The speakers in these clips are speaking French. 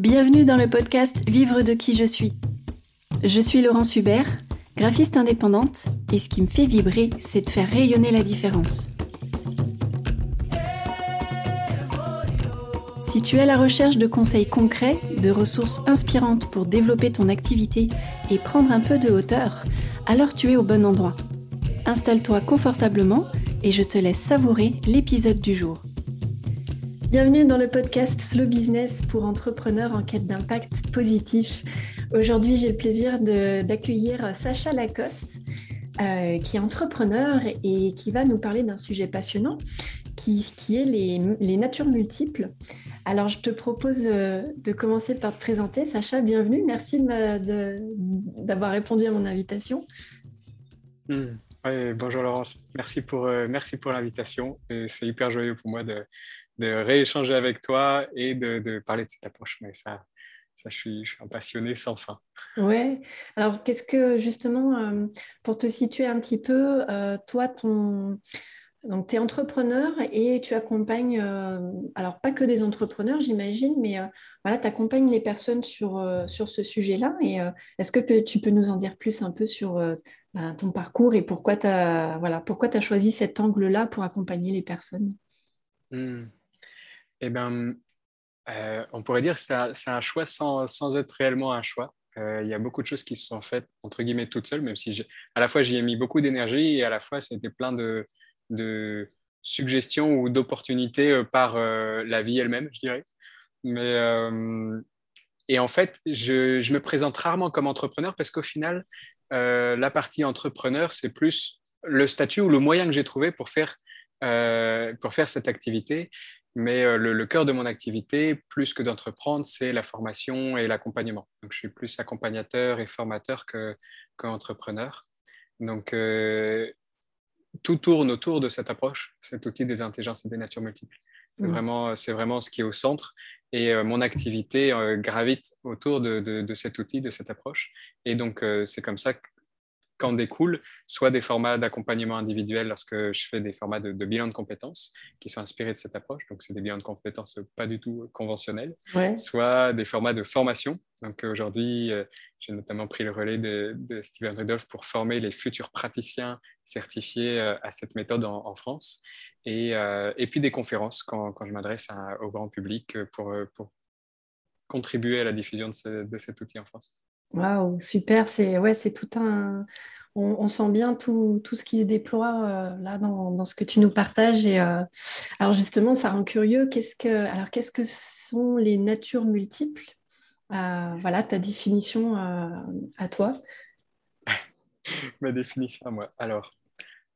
Bienvenue dans le podcast Vivre de qui je suis. Je suis Laurence Hubert, graphiste indépendante, et ce qui me fait vibrer, c'est de faire rayonner la différence. Si tu es à la recherche de conseils concrets, de ressources inspirantes pour développer ton activité et prendre un peu de hauteur, alors tu es au bon endroit. Installe-toi confortablement et je te laisse savourer l'épisode du jour. Bienvenue dans le podcast Slow Business pour entrepreneurs en quête d'impact positif. Aujourd'hui, j'ai le plaisir d'accueillir Sacha Lacoste, euh, qui est entrepreneur et qui va nous parler d'un sujet passionnant qui, est les, natures multiples. Alors, je te propose euh, de commencer par te présenter. Sacha, bienvenue. Merci d'avoir répondu à mon invitation. Hmm. bonjour Laurence, merci pour, euh, merci pour l'invitation. C'est hyper joyeux pour moi de, de rééchanger avec toi et de, parler de cette approche. Mais ça, ça je, suis, je suis un passionné sans fin. Ouais. Alors, qu'est-ce que justement, euh, pour te situer un petit peu, euh, toi, ton. Donc, tu es entrepreneur et tu accompagnes, euh, alors pas que des entrepreneurs, j'imagine, mais voilà, tu accompagnes les personnes sur, sur ce sujet-là. Et est-ce que tu peux nous en dire plus un peu sur bah, ton parcours et pourquoi tu as, voilà, pourquoi as choisi cet angle-là pour accompagner les personnes? Mmh. Eh bien, euh, on pourrait dire que c'est un, choix sans, être réellement un choix. Euh, il y a beaucoup de choses qui se sont faites, entre guillemets, toutes seules, même si à la fois j'y ai mis beaucoup d'énergie et à la fois c'était plein de, suggestions ou d'opportunités euh, par la vie elle-même, je dirais. Mais, et en fait, je, je, me présente rarement comme entrepreneur parce qu'au final, la partie entrepreneur, c'est plus le statut ou le moyen que j'ai trouvé pour faire, pour faire cette activité. Mais euh, le, cœur de mon activité, plus que d'entreprendre, c'est la formation et l'accompagnement. Donc, je suis plus accompagnateur et formateur qu'entrepreneur. Donc, euh, tout tourne autour de cette approche, cet outil des intelligences et des natures multiples. C'est mmh. vraiment, vraiment ce qui est au centre. Et euh, mon activité gravite autour de, de, cet outil, de cette approche. Et donc, c'est comme ça que qu'en découlent soit des formats d'accompagnement individuel lorsque je fais des formats de, bilan de compétences qui sont inspirés de cette approche, donc c'est des bilans de compétences pas du tout conventionnels, soit des formats de formation. Donc aujourd'hui, euh, j'ai notamment pris le relais de, Steven Rudolph pour former les futurs praticiens certifiés euh, à cette méthode en, France, et, euh, et, puis des conférences quand, quand je m'adresse au grand public pour, pour contribuer à la diffusion de, de cet outil en France. Waouh, super. C'est ouais, c'est tout un. On, sent bien tout, tout, ce qui se déploie euh, là dans, dans, ce que tu nous partages. Et euh, alors justement, ça rend curieux. Qu'est-ce que alors qu'est-ce que sont les natures multiples? Euh, Voilà ta définition à toi. Ma définition à moi. Alors,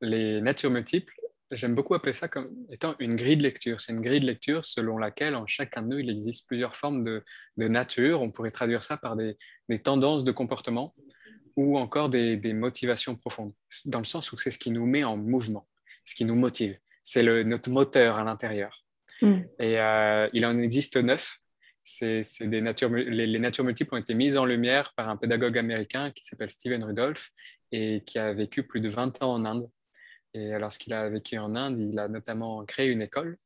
les natures multiples, j'aime beaucoup appeler ça comme étant une grille de lecture. C'est une grille de lecture selon laquelle en chacun de nous, il existe plusieurs formes de, nature. On pourrait traduire ça par des, tendances de comportement ou encore des, motivations profondes, dans le sens où c'est ce qui nous met en mouvement, ce qui nous motive. C'est notre moteur à l'intérieur. Mm. Et euh, il en existe neuf. C'est, des natures, les, les, natures multiples ont été mises en lumière par un pédagogue américain qui s'appelle Steven Rudolph et qui a vécu plus de 20 ans en Inde et lorsqu'il a vécu en Inde, il a notamment créé une école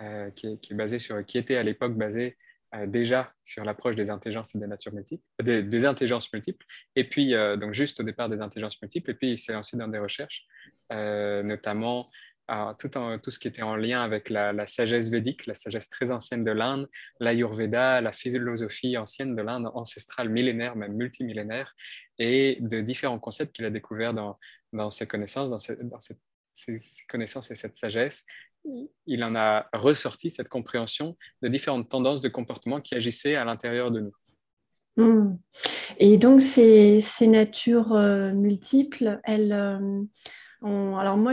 euh, qui, est, basée sur, qui était à l'époque basée euh, déjà sur l'approche des intelligences des natures multiples, des, intelligences multiples, et puis euh, donc juste au départ des intelligences multiples, et puis il s'est lancé dans des recherches, notamment tout, tout, ce qui était en lien avec la, la sagesse védique, la sagesse très ancienne de l'Inde, l'Ayurveda, la philosophie ancienne de l'Inde, ancestrale, millénaire, même multimillénaire, et de différents concepts qu'il a découverts dans, dans ses connaissances, dans, ses, connaissances et cette sagesse, il en a ressorti cette compréhension de différentes tendances de comportement qui agissaient à l'intérieur de nous. Hmm. Et donc ces, ces natures euh, multiples, elles, euh, alors moi,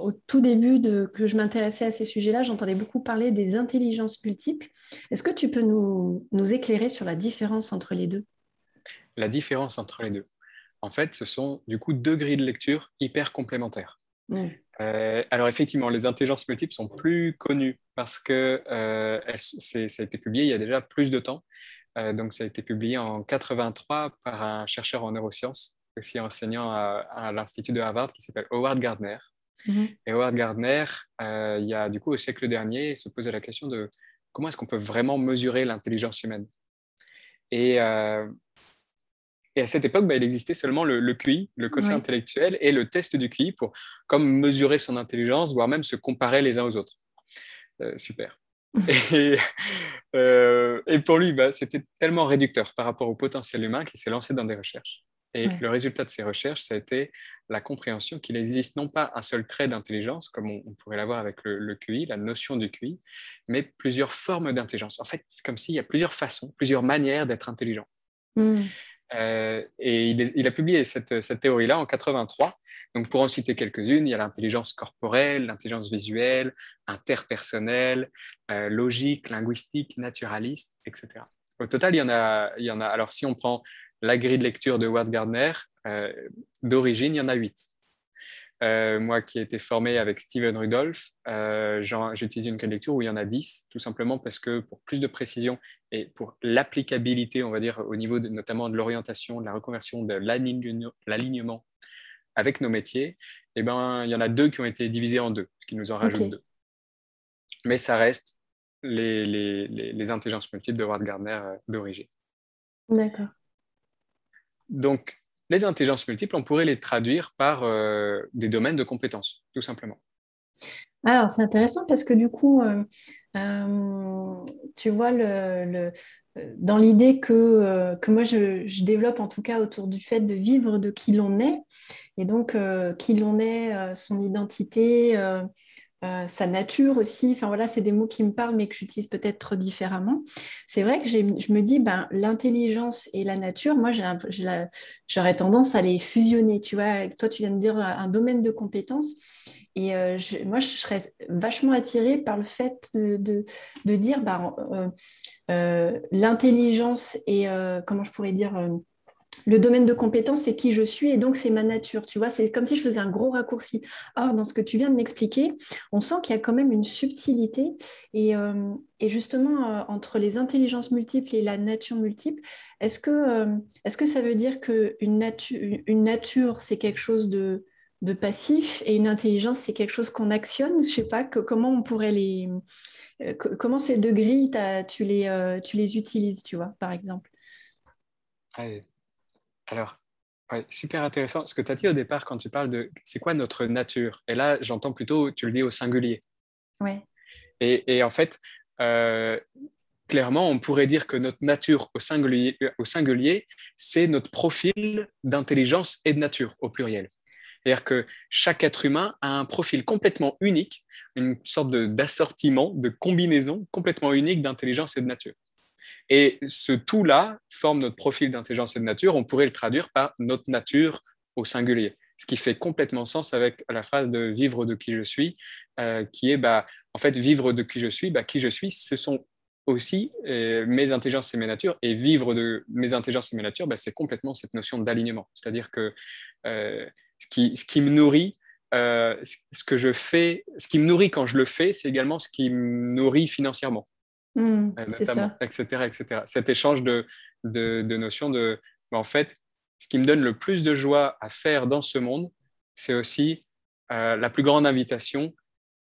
au tout début de, que je m'intéressais à ces sujets-là, j'entendais beaucoup parler des intelligences multiples. Est-ce que tu peux nous, nous éclairer sur la différence entre les deux? La différence entre les deux en fait, ce sont du coup deux grilles de lecture hyper complémentaires. Euh, alors effectivement, les intelligences multiples sont plus connues parce que euh, ça a été publié il y a déjà plus de temps. Euh, donc ça a été publié en 83 par un chercheur en neurosciences, aussi enseignant à, l'Institut de Harvard, qui s'appelle Howard Gardner. Mm-hmm. Et Howard Gardner, il y a du coup au siècle dernier, se posait la question de comment est-ce qu'on peut vraiment mesurer l'intelligence humaine et, et, à cette époque, bah, il existait seulement le, QI, le quotient intellectuel, et le test du QI pour comme mesurer son intelligence, voire même se comparer les uns aux autres. Euh, super. et, euh, et, pour lui, bah, c'était tellement réducteur par rapport au potentiel humain qu'il s'est lancé dans des recherches. Et le résultat de ces recherches, ça a été la compréhension qu'il existe non pas un seul trait d'intelligence, comme on, pourrait l'avoir avec le, QI, la notion du QI, mais plusieurs formes d'intelligence. En fait, c'est comme s'il y a plusieurs façons, plusieurs manières d'être intelligent. Hmm. Euh, et il, a publié cette, théorie-là en 83. Donc, pour en citer quelques-unes, il y a l'intelligence corporelle, l'intelligence visuelle, interpersonnelle, euh, logique, linguistique, naturaliste, etc. Au total, il y en a, il y en a. Alors, si on prend la grille de lecture de Ward Gardner, euh, d'origine, il y en a huit. Euh, moi qui ai été formé avec Steven Rudolph, euh, j'utilise une lecture où il y en a dix, tout simplement parce que pour plus de précision et pour l'applicabilité, on va dire, au niveau notamment de l'orientation, de la reconversion, de l'alignement avec nos métiers, eh ben, il y en a deux qui ont été divisés en deux, ce qui nous en rajoute deux. Mais ça reste les, les, les, intelligences multiples de Ward Gardner d'origine. D'accord. Donc, les intelligences multiples, on pourrait les traduire par euh, des domaines de compétences, tout simplement. Alors, c'est intéressant parce que du coup, euh, euh, tu vois, dans l'idée que, que moi, je, je, développe en tout cas autour du fait de vivre de qui l'on est, et donc qui l'on est, son identité, euh, sa nature aussi. Enfin voilà, c'est des mots qui me parlent, mais que j'utilise peut-être différemment. C'est vrai que je me dis, ben, l'intelligence et la nature, moi, j'aurais tendance à les fusionner. Tu vois, toi, tu viens de dire un domaine de compétences. Et euh, moi, je serais vachement attirée par le fait de, de, dire, ben, euh, l'intelligence et, comment je pourrais dire le domaine de compétence, c'est qui je suis et donc c'est ma nature. Tu vois, c'est comme si je faisais un gros raccourci. Or, dans ce que tu viens de m'expliquer, on sent qu'il y a quand même une subtilité et, euh, justement euh, entre les intelligences multiples et la nature multiple, est-ce que, euh, est que ça veut dire qu'une nature, une nature, c'est quelque chose de, de passif et une intelligence, c'est quelque chose qu'on actionne? Je sais pas, que, comment on pourrait les... comment ces deux grilles, tu les, tu les utilises, tu vois, par exemple? Alors, super intéressant. Ce que tu as dit au départ quand tu parles de c'est quoi notre nature Et là, j'entends plutôt, tu le dis au singulier. Oui. Et, en fait, euh, clairement, on pourrait dire que notre nature au singulier, euh, au singulier c'est notre profil d'intelligence et de nature au pluriel. C'est-à-dire que chaque être humain a un profil complètement unique, une sorte d'assortiment, de combinaison complètement unique d'intelligence et de nature. Et ce tout-là forme notre profil d'intelligence et de nature. On pourrait le traduire par notre nature au singulier, ce qui fait complètement sens avec la phrase de vivre de qui je suis, euh, qui est bah, en fait vivre de qui je suis. Bah, qui je suis, ce sont aussi euh, mes intelligences et mes natures. Et vivre de mes intelligences et mes natures, bah, c'est complètement cette notion d'alignement. C'est-à-dire que euh, ce, qui, ce qui me nourrit, ce que je fais, ce qui me nourrit quand je le fais, c'est également ce qui me nourrit financièrement. Mmh, etc., etc. Cet échange de, de, notions de, en fait, ce qui me donne le plus de joie à faire dans ce monde, c'est aussi euh, la plus grande invitation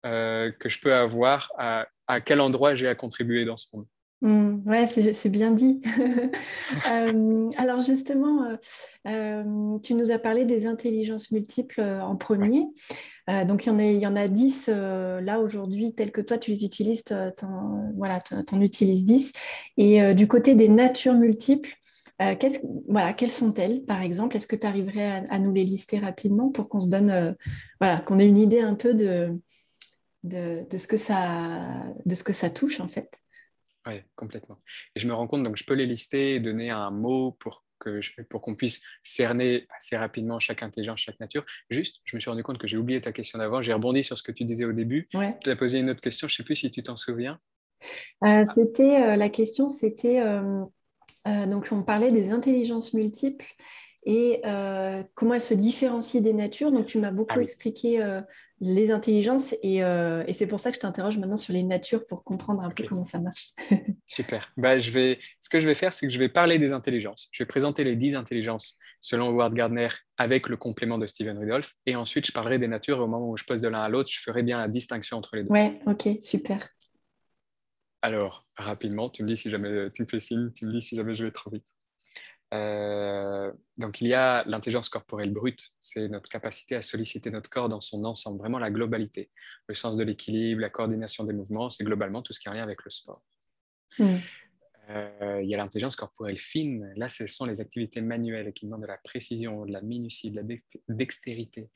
euh, que je peux avoir à, à quel endroit j'ai à contribuer dans ce monde. Mmh, ouais, c'est bien dit. Euh, alors justement, euh, euh, tu nous as parlé des intelligences multiples en premier. donc il y en a, il y en a 10 là aujourd'hui, telles que toi tu les utilises, tu voilà, en utilises 10. Et du côté des natures multiples, voilà, quelles sont-elles par exemple? Est-ce que tu arriverais à, nous les lister rapidement pour qu'on se donne, voilà, qu'on ait une idée un peu de, de, de, ce que ça, de ce que ça touche en fait? Oui, complètement. Et je me rends compte, donc je peux les lister et donner un mot pour que pour qu'on puisse cerner assez rapidement chaque intelligence, chaque nature. Juste, je me suis rendu compte que j'ai oublié ta question d'avant. J'ai rebondi sur ce que tu disais au début. Ouais. Tu as posé une autre question. Je ne sais plus si tu t'en souviens. Euh, c'était euh, la question, c'était euh, donc on parlait des intelligences multiples et comment elles se différencient des natures. Donc tu m'as beaucoup ah expliqué les intelligences euh, et, c'est pour ça que je t'interroge maintenant sur les natures pour comprendre un peu comment ça marche. Super. Bah, je vais... Ce que je vais faire, c'est que je vais parler des intelligences. Je vais présenter les 10 intelligences selon Howard Gardner avec le complément de Steven Rudolph et ensuite je parlerai des natures et au moment où je pose de l'un à l'autre, je ferai bien la distinction entre les deux. Ouais, ok, super. Alors, rapidement, tu me dis si jamais tu me fais signe, tu me dis si jamais je vais trop vite. Euh, donc, il y a l'intelligence corporelle brute, c'est notre capacité à solliciter notre corps dans son ensemble, vraiment la globalité, le sens de l'équilibre, la coordination des mouvements, c'est globalement tout ce qui est en lien avec le sport. Hmm. Euh, il y a l'intelligence corporelle fine. Là, ce sont les activités manuelles qui demandent de la précision, de la minutie, de la dextérité.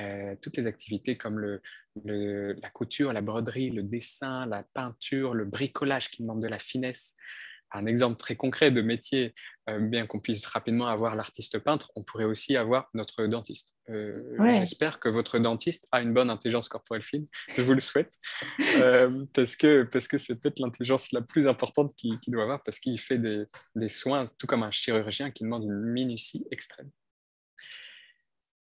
Euh, toutes les activités comme le, la couture, la broderie, le dessin, la peinture, le bricolage qui demandent de la finesse un exemple très concret de métier, euh, bien qu'on puisse rapidement avoir l'artiste peintre, on pourrait aussi avoir notre dentiste. Euh, j'espère que votre dentiste a une bonne intelligence corporelle fine, je vous le souhaite, euh, parce que c'est parce que peut-être l'intelligence la plus importante qu'il doit avoir, parce qu'il fait des, des, soins, tout comme un chirurgien qui demande une minutie extrême.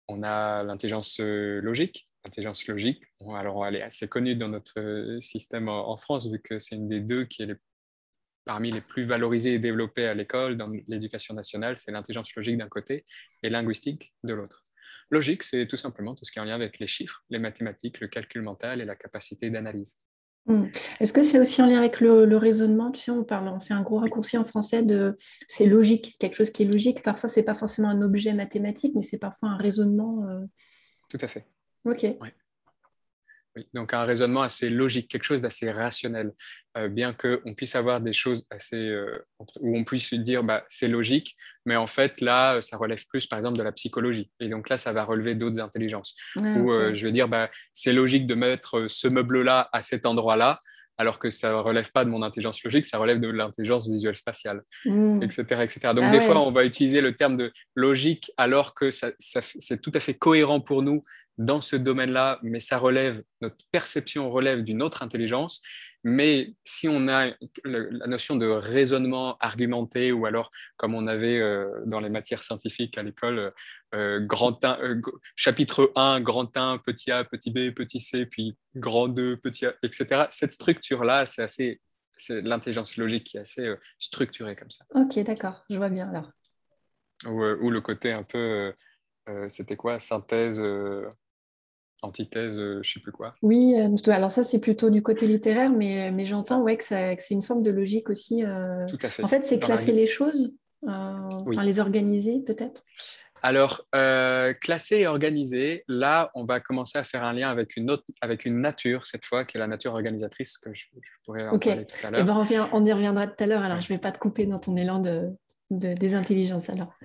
On a l'intelligence logique. L'intelligence logique, alors elle est assez connue dans notre système en, en France, vu que c'est une des deux qui est le parmi les plus valorisés et développés à l'école, dans l'éducation nationale, c'est l'intelligence logique d'un côté et linguistique de l'autre. Logique, c'est tout simplement tout ce qui est en lien avec les chiffres, les mathématiques, le calcul mental et la capacité d'analyse. Hmm. Est-ce que c'est aussi en lien avec le, raisonnement? Tu sais, on parle, on fait un gros raccourci en français de c'est logique, quelque chose qui est logique. Parfois, c'est pas forcément un objet mathématique, mais c'est parfois un raisonnement. Euh. Tout à fait. Ok. Donc un raisonnement assez logique, quelque chose d'assez rationnel, euh, bien qu'on puisse avoir des choses assez euh, où on puisse dire bah, c'est logique, mais en fait là ça relève plus par exemple de la psychologie, et donc là ça va relever d'autres intelligences. Ou euh, je vais dire bah, c'est logique de mettre ce meuble-là à cet endroit-là, alors que ça ne relève pas de mon intelligence logique, ça relève de l'intelligence visuelle spatiale, etc., mmh. etc. Donc ah des fois, on va utiliser le terme de logique alors que c'est tout à fait cohérent pour nous dans ce domaine-là, mais ça relève, notre perception relève d'une autre intelligence. Mais si on a la notion de raisonnement argumenté, ou alors comme on avait euh, dans les matières scientifiques à l'école, euh, grand euh, chapitre 1, grand 1, petit a, petit b, petit c, puis grand 2, petit a, etc. Cette structure-là, c'est assez, c'est l'intelligence logique qui est assez structurée comme ça. Ok, d'accord, je vois bien alors. Ou, le côté un peu, c'était quoi, synthèse antithèse, euh, je sais plus quoi. Oui, euh, alors ça c'est plutôt du côté littéraire, mais, mais j'entends ouais, que, c'est une forme de logique aussi. Euh. Tout à fait. En fait, c'est classer les choses, les organiser peut-être alors, classer et organiser, là, on va commencer à faire un lien avec une, autre, avec une nature, cette fois, qui est la nature organisatrice, que je, pourrais en parler tout à l'heure. Eh ben, on, y reviendra tout à l'heure, alors je ne vais pas te couper dans ton élan de, de des intelligences, alors.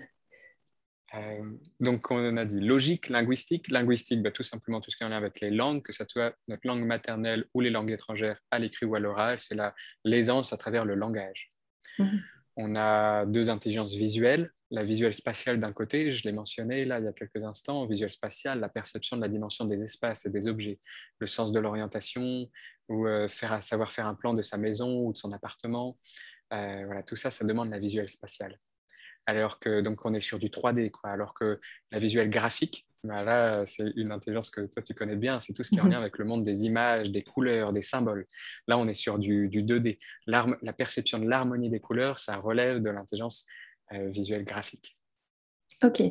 Euh, donc, on a dit logique, linguistique. Linguistique, bah, tout simplement tout ce qui est en lien avec les langues, que ce soit notre langue maternelle ou les langues étrangères à l'écrit ou à l'oral, c'est l'aisance à travers le langage. Mhm. On a deux intelligences visuelles, la visuelle spatiale d'un côté, je l'ai mentionné là il y a quelques instants, visuelle spatiale, la perception de la dimension des espaces et des objets, le sens de l'orientation, ou euh, faire, savoir faire un plan de sa maison ou de son appartement. Euh, voilà, tout ça, ça demande la visuelle spatiale alors que donc on est sur du 3D, quoi, alors que la visuelle graphique, bah là, c'est une intelligence que toi tu connais bien, c'est tout ce qui est en lien avec le monde des images, des couleurs, des symboles. Là, on est sur du, 2D. La perception de l'harmonie des couleurs, ça relève de l'intelligence euh, visuelle graphique. Ok.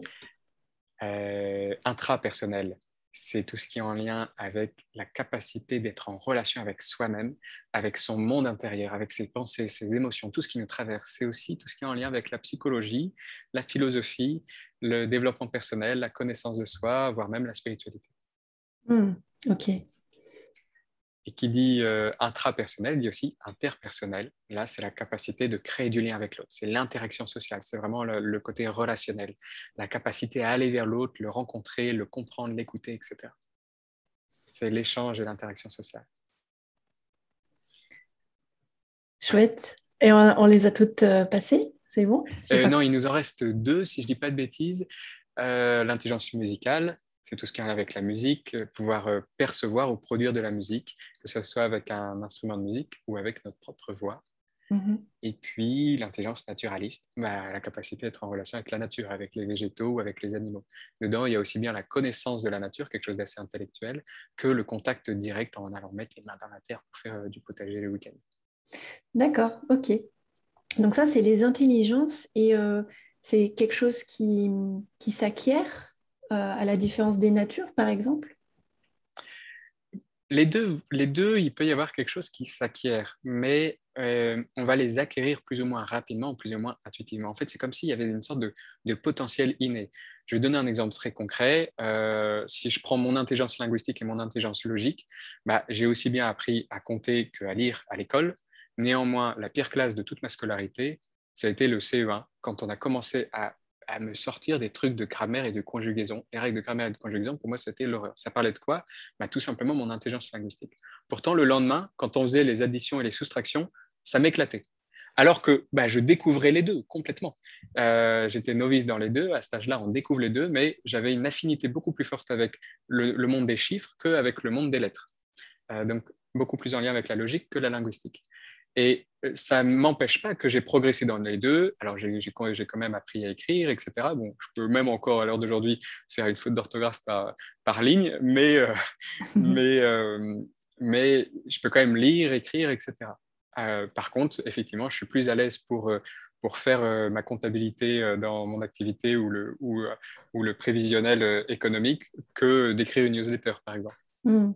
Euh, intrapersonnel, c'est tout ce qui est en lien avec la capacité d'être en relation avec soi-même, avec son monde intérieur, avec ses pensées, ses émotions, tout ce qui nous traverse. C'est aussi tout ce qui est en lien avec la psychologie, la philosophie, le développement personnel, la connaissance de soi, voire même la spiritualité. Hmm, ok. Et qui dit euh, intrapersonnel dit aussi interpersonnel. Là, c'est la capacité de créer du lien avec l'autre. C'est l'interaction sociale. C'est vraiment le, côté relationnel. La capacité à aller vers l'autre, le rencontrer, le comprendre, l'écouter, etc. C'est l'échange et l'interaction sociale. Chouette. Et on, les a toutes euh, passées? C'est bon? Euh, Non, il nous en reste deux, si je ne dis pas de bêtises. L'intelligence musicale, c'est tout ce qui a avec la musique, euh, pouvoir euh, percevoir ou produire de la musique, que ce soit avec un instrument de musique ou avec notre propre voix. Mm-hmm. Et puis l'intelligence naturaliste, bah, la capacité d'être en relation avec la nature, avec les végétaux ou avec les animaux. Dedans, il y a aussi bien la connaissance de la nature, quelque chose d'assez intellectuel, que le contact direct en allant mettre les mains dans la terre pour faire euh, du potager le week-end. D'accord, ok. Donc ça, c'est les intelligences et c'est quelque chose qui, qui s'acquiert à la différence des natures, par exemple? Les deux, les deux, il peut y avoir quelque chose qui s'acquiert, mais euh, on va les acquérir plus ou moins rapidement, plus ou moins intuitivement. En fait, c'est comme s'il y avait une sorte de, potentiel inné. Je vais donner un exemple très concret. Euh, si je prends mon intelligence linguistique et mon intelligence logique, bah, j'ai aussi bien appris à compter qu'à lire à l'école. Néanmoins, la pire classe de toute ma scolarité, ça a été le CE1, quand on a commencé à à me sortir des trucs de grammaire et de conjugaison. Les règles de grammaire et de conjugaison, pour moi, c'était l'horreur. Ça parlait de quoi? Bah, Tout simplement mon intelligence linguistique. Pourtant, le lendemain, quand on faisait les additions et les soustractions, ça m'éclatait. Alors que bah, je découvrais les deux complètement. Euh, j'étais novice dans les deux. À cet âge-là, on découvre les deux, mais j'avais une affinité beaucoup plus forte avec le, monde des chiffres qu'avec le monde des lettres. Euh, donc, beaucoup plus en lien avec la logique que la linguistique. Et euh, ça ne m'empêche pas que j'ai progressé dans les deux. Alors, j'ai quand même appris à écrire, etc. Bon, je peux même encore, à l'heure d'aujourd'hui, faire une faute d'orthographe par, par, ligne, mais, euh, mais, euh, mais je peux quand même lire, écrire, etc. par contre, effectivement, je suis plus à l'aise pour, pour faire ma comptabilité dans mon activité ou le, ou, ou le prévisionnel économique que d'écrire une newsletter, par exemple. Hmm.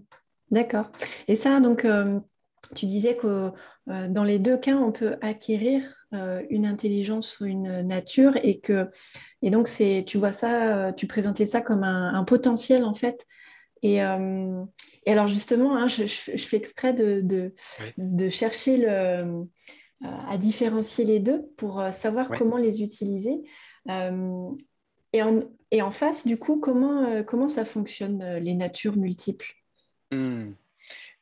D'accord. Et ça, donc, tu disais que euh, dans les deux cas, on peut acquérir euh, une intelligence ou une nature et que et donc c'est tu vois ça, euh, tu présentais ça comme un, potentiel en fait. Et, et alors justement, hein, je, fais exprès de, de, chercher le, à différencier les deux pour savoir comment les utiliser. et, en, et en face, du coup, comment, comment ça fonctionne les natures multiples? Hmm.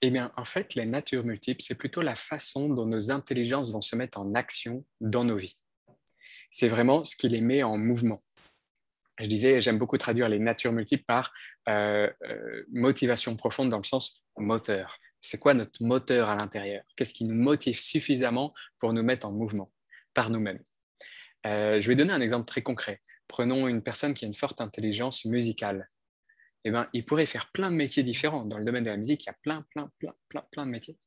Eh bien, en fait, les natures multiples, c'est plutôt la façon dont nos intelligences vont se mettre en action dans nos vies. C'est vraiment ce qui les met en mouvement. Je disais, j'aime beaucoup traduire les natures multiples par euh, euh, motivation profonde dans le sens moteur. C'est quoi notre moteur à l'intérieur? Qu'est-ce qui nous motive suffisamment pour nous mettre en mouvement par nous-mêmes? Euh, Je vais donner un exemple très concret. Prenons une personne qui a une forte intelligence musicale. Eh ben, il pourrait faire plein de métiers différents. Dans le domaine de la musique, il y a plein, plein, plein, plein, plein de métiers.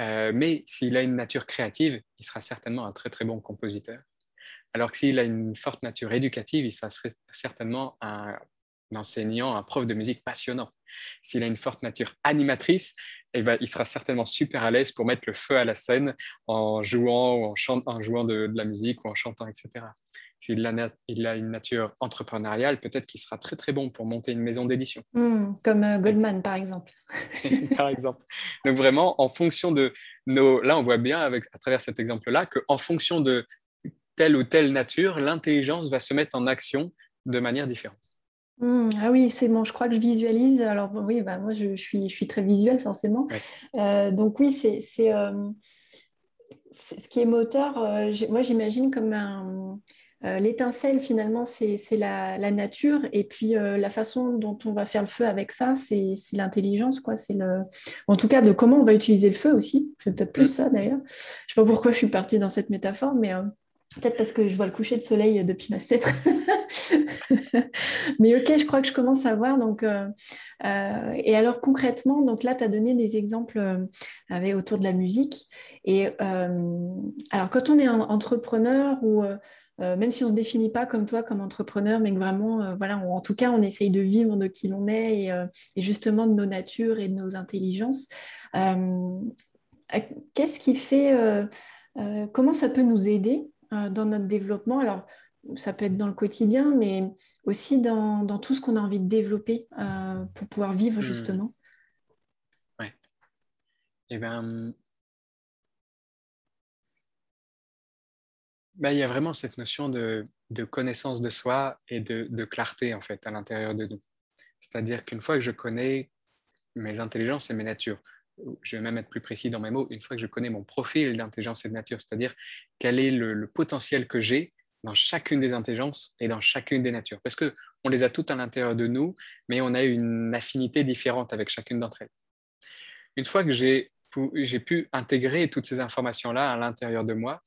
Euh, mais s'il a une nature créative, il sera certainement un très, très bon compositeur. Alors que s'il a une forte nature éducative, il sera certainement un, enseignant, un prof de musique passionnant. S'il a une forte nature animatrice, eh ben, il sera certainement super à l'aise pour mettre le feu à la scène en jouant ou en, chantant, en jouant de, la musique ou en chantant, etc s'il a, il a une nature entrepreneuriale, peut-être qu'il sera très très bon pour monter une maison d'édition. Hmm, comme euh, Goldman, par exemple. par exemple. Donc vraiment, en fonction de nos... Là, on voit bien avec, à travers cet exemple-là qu'en fonction de telle ou telle nature, l'intelligence va se mettre en action de manière différente. Hmm, ah oui, c'est bon, je crois que je visualise. Alors oui, bah, moi je, suis, je suis très visuelle forcément. Euh, donc oui, c'est euh, ce qui est moteur. moi j'imagine comme un, euh, l'étincelle, finalement, c'est la, nature. Et puis, euh, la façon dont on va faire le feu avec ça, c'est l'intelligence. quoi. C'est le... En tout cas, de comment on va utiliser le feu aussi. C'est peut-être plus ça, d'ailleurs. Je ne sais pas pourquoi je suis partie dans cette métaphore, mais euh, peut-être parce que je vois le coucher de soleil depuis ma fenêtre. mais ok, je crois que je commence à voir. Donc, et alors, concrètement, donc là, tu as donné des exemples avec, autour de la musique. Et alors, quand on est entrepreneur ou euh, même si on ne se définit pas comme toi, comme entrepreneur, mais que vraiment, euh, voilà, en tout cas, on essaye de vivre de qui l'on est et, euh, justement de nos natures et de nos intelligences. Qu'est-ce qui fait, comment ça peut nous aider dans notre développement? Alors, ça peut être dans le quotidien, mais aussi dans, tout ce qu'on a envie de développer pour pouvoir vivre hmm. justement. Oui. Eh bien, Bah, il y a vraiment cette notion de, connaissance de soi et de, clarté en fait à l'intérieur de nous. C'est-à-dire qu'une fois que je connais mes intelligences et mes natures, je vais même être plus précis dans mes mots, une fois que je connais mon profil d'intelligence et de nature, c'est-à-dire quel est le, potentiel que j'ai dans chacune des intelligences et dans chacune des natures. Parce qu'on les a toutes à l'intérieur de nous, mais on a une affinité différente avec chacune d'entre elles. Une fois que j'ai pu intégrer toutes ces informations-là à l'intérieur de moi,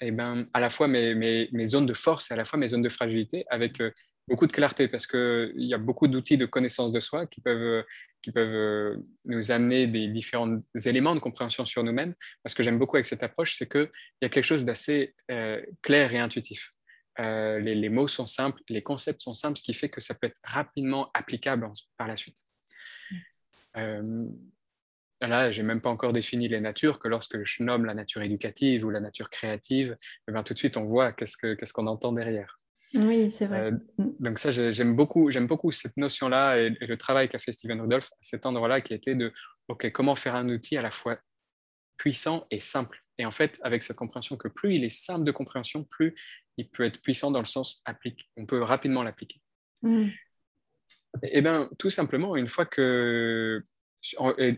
eh ben, à la fois mes, mes, mes, zones de force et à la fois mes zones de fragilité avec euh, beaucoup de clarté parce qu'il y a beaucoup d'outils de connaissance de soi qui peuvent, qui peuvent euh, nous amener des différents éléments de compréhension sur nous-mêmes. Ce que j'aime beaucoup avec cette approche, c'est qu'il y a quelque chose d'assez euh, clair et intuitif. les, les, mots sont simples, les concepts sont simples, ce qui fait que ça peut être rapidement applicable par la suite. Là, j'ai même pas encore défini les natures, que lorsque je nomme la nature éducative ou la nature créative, eh ben, tout de suite, on voit qu'est-ce qu'on entend derrière. Oui, c'est vrai. Euh, donc ça, j'aime beaucoup, j'aime beaucoup cette notion-là et, le travail qu'a fait Steven Rudolph à cet endroit-là, qui était de, OK, comment faire un outil à la fois puissant et simple. Et en fait, avec cette compréhension que plus il est simple de compréhension, plus il peut être puissant dans le sens applique. On peut rapidement l'appliquer. Mm. Et, eh bien, tout simplement, une fois que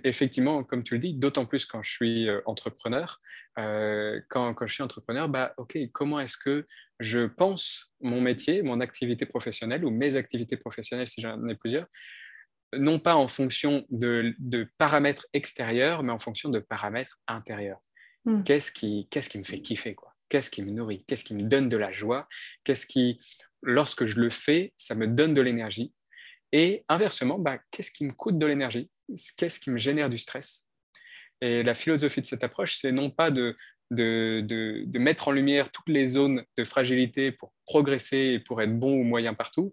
effectivement, comme tu le dis, d'autant plus quand je suis euh, entrepreneur, euh, quand, quand, je suis entrepreneur, bah, ok, comment est-ce que je pense mon métier, mon activité professionnelle ou mes activités professionnelles, si j'en ai plusieurs, non pas en fonction de, paramètres extérieurs, mais en fonction de paramètres intérieurs. Hmm. Qu'est-ce qui, qu'est-ce qui me fait kiffer quoi? Qu'est-ce qui me nourrit? Qu'est-ce qui me donne de la joie? Qu'est-ce qui, lorsque je le fais, ça me donne de l'énergie? Et inversement, bah, qu'est-ce qui me coûte de l'énergie? Qu'est-ce qui me génère du stress Et la philosophie de cette approche, c'est non pas de, de, de, mettre en lumière toutes les zones de fragilité pour progresser et pour être bon ou moyen partout,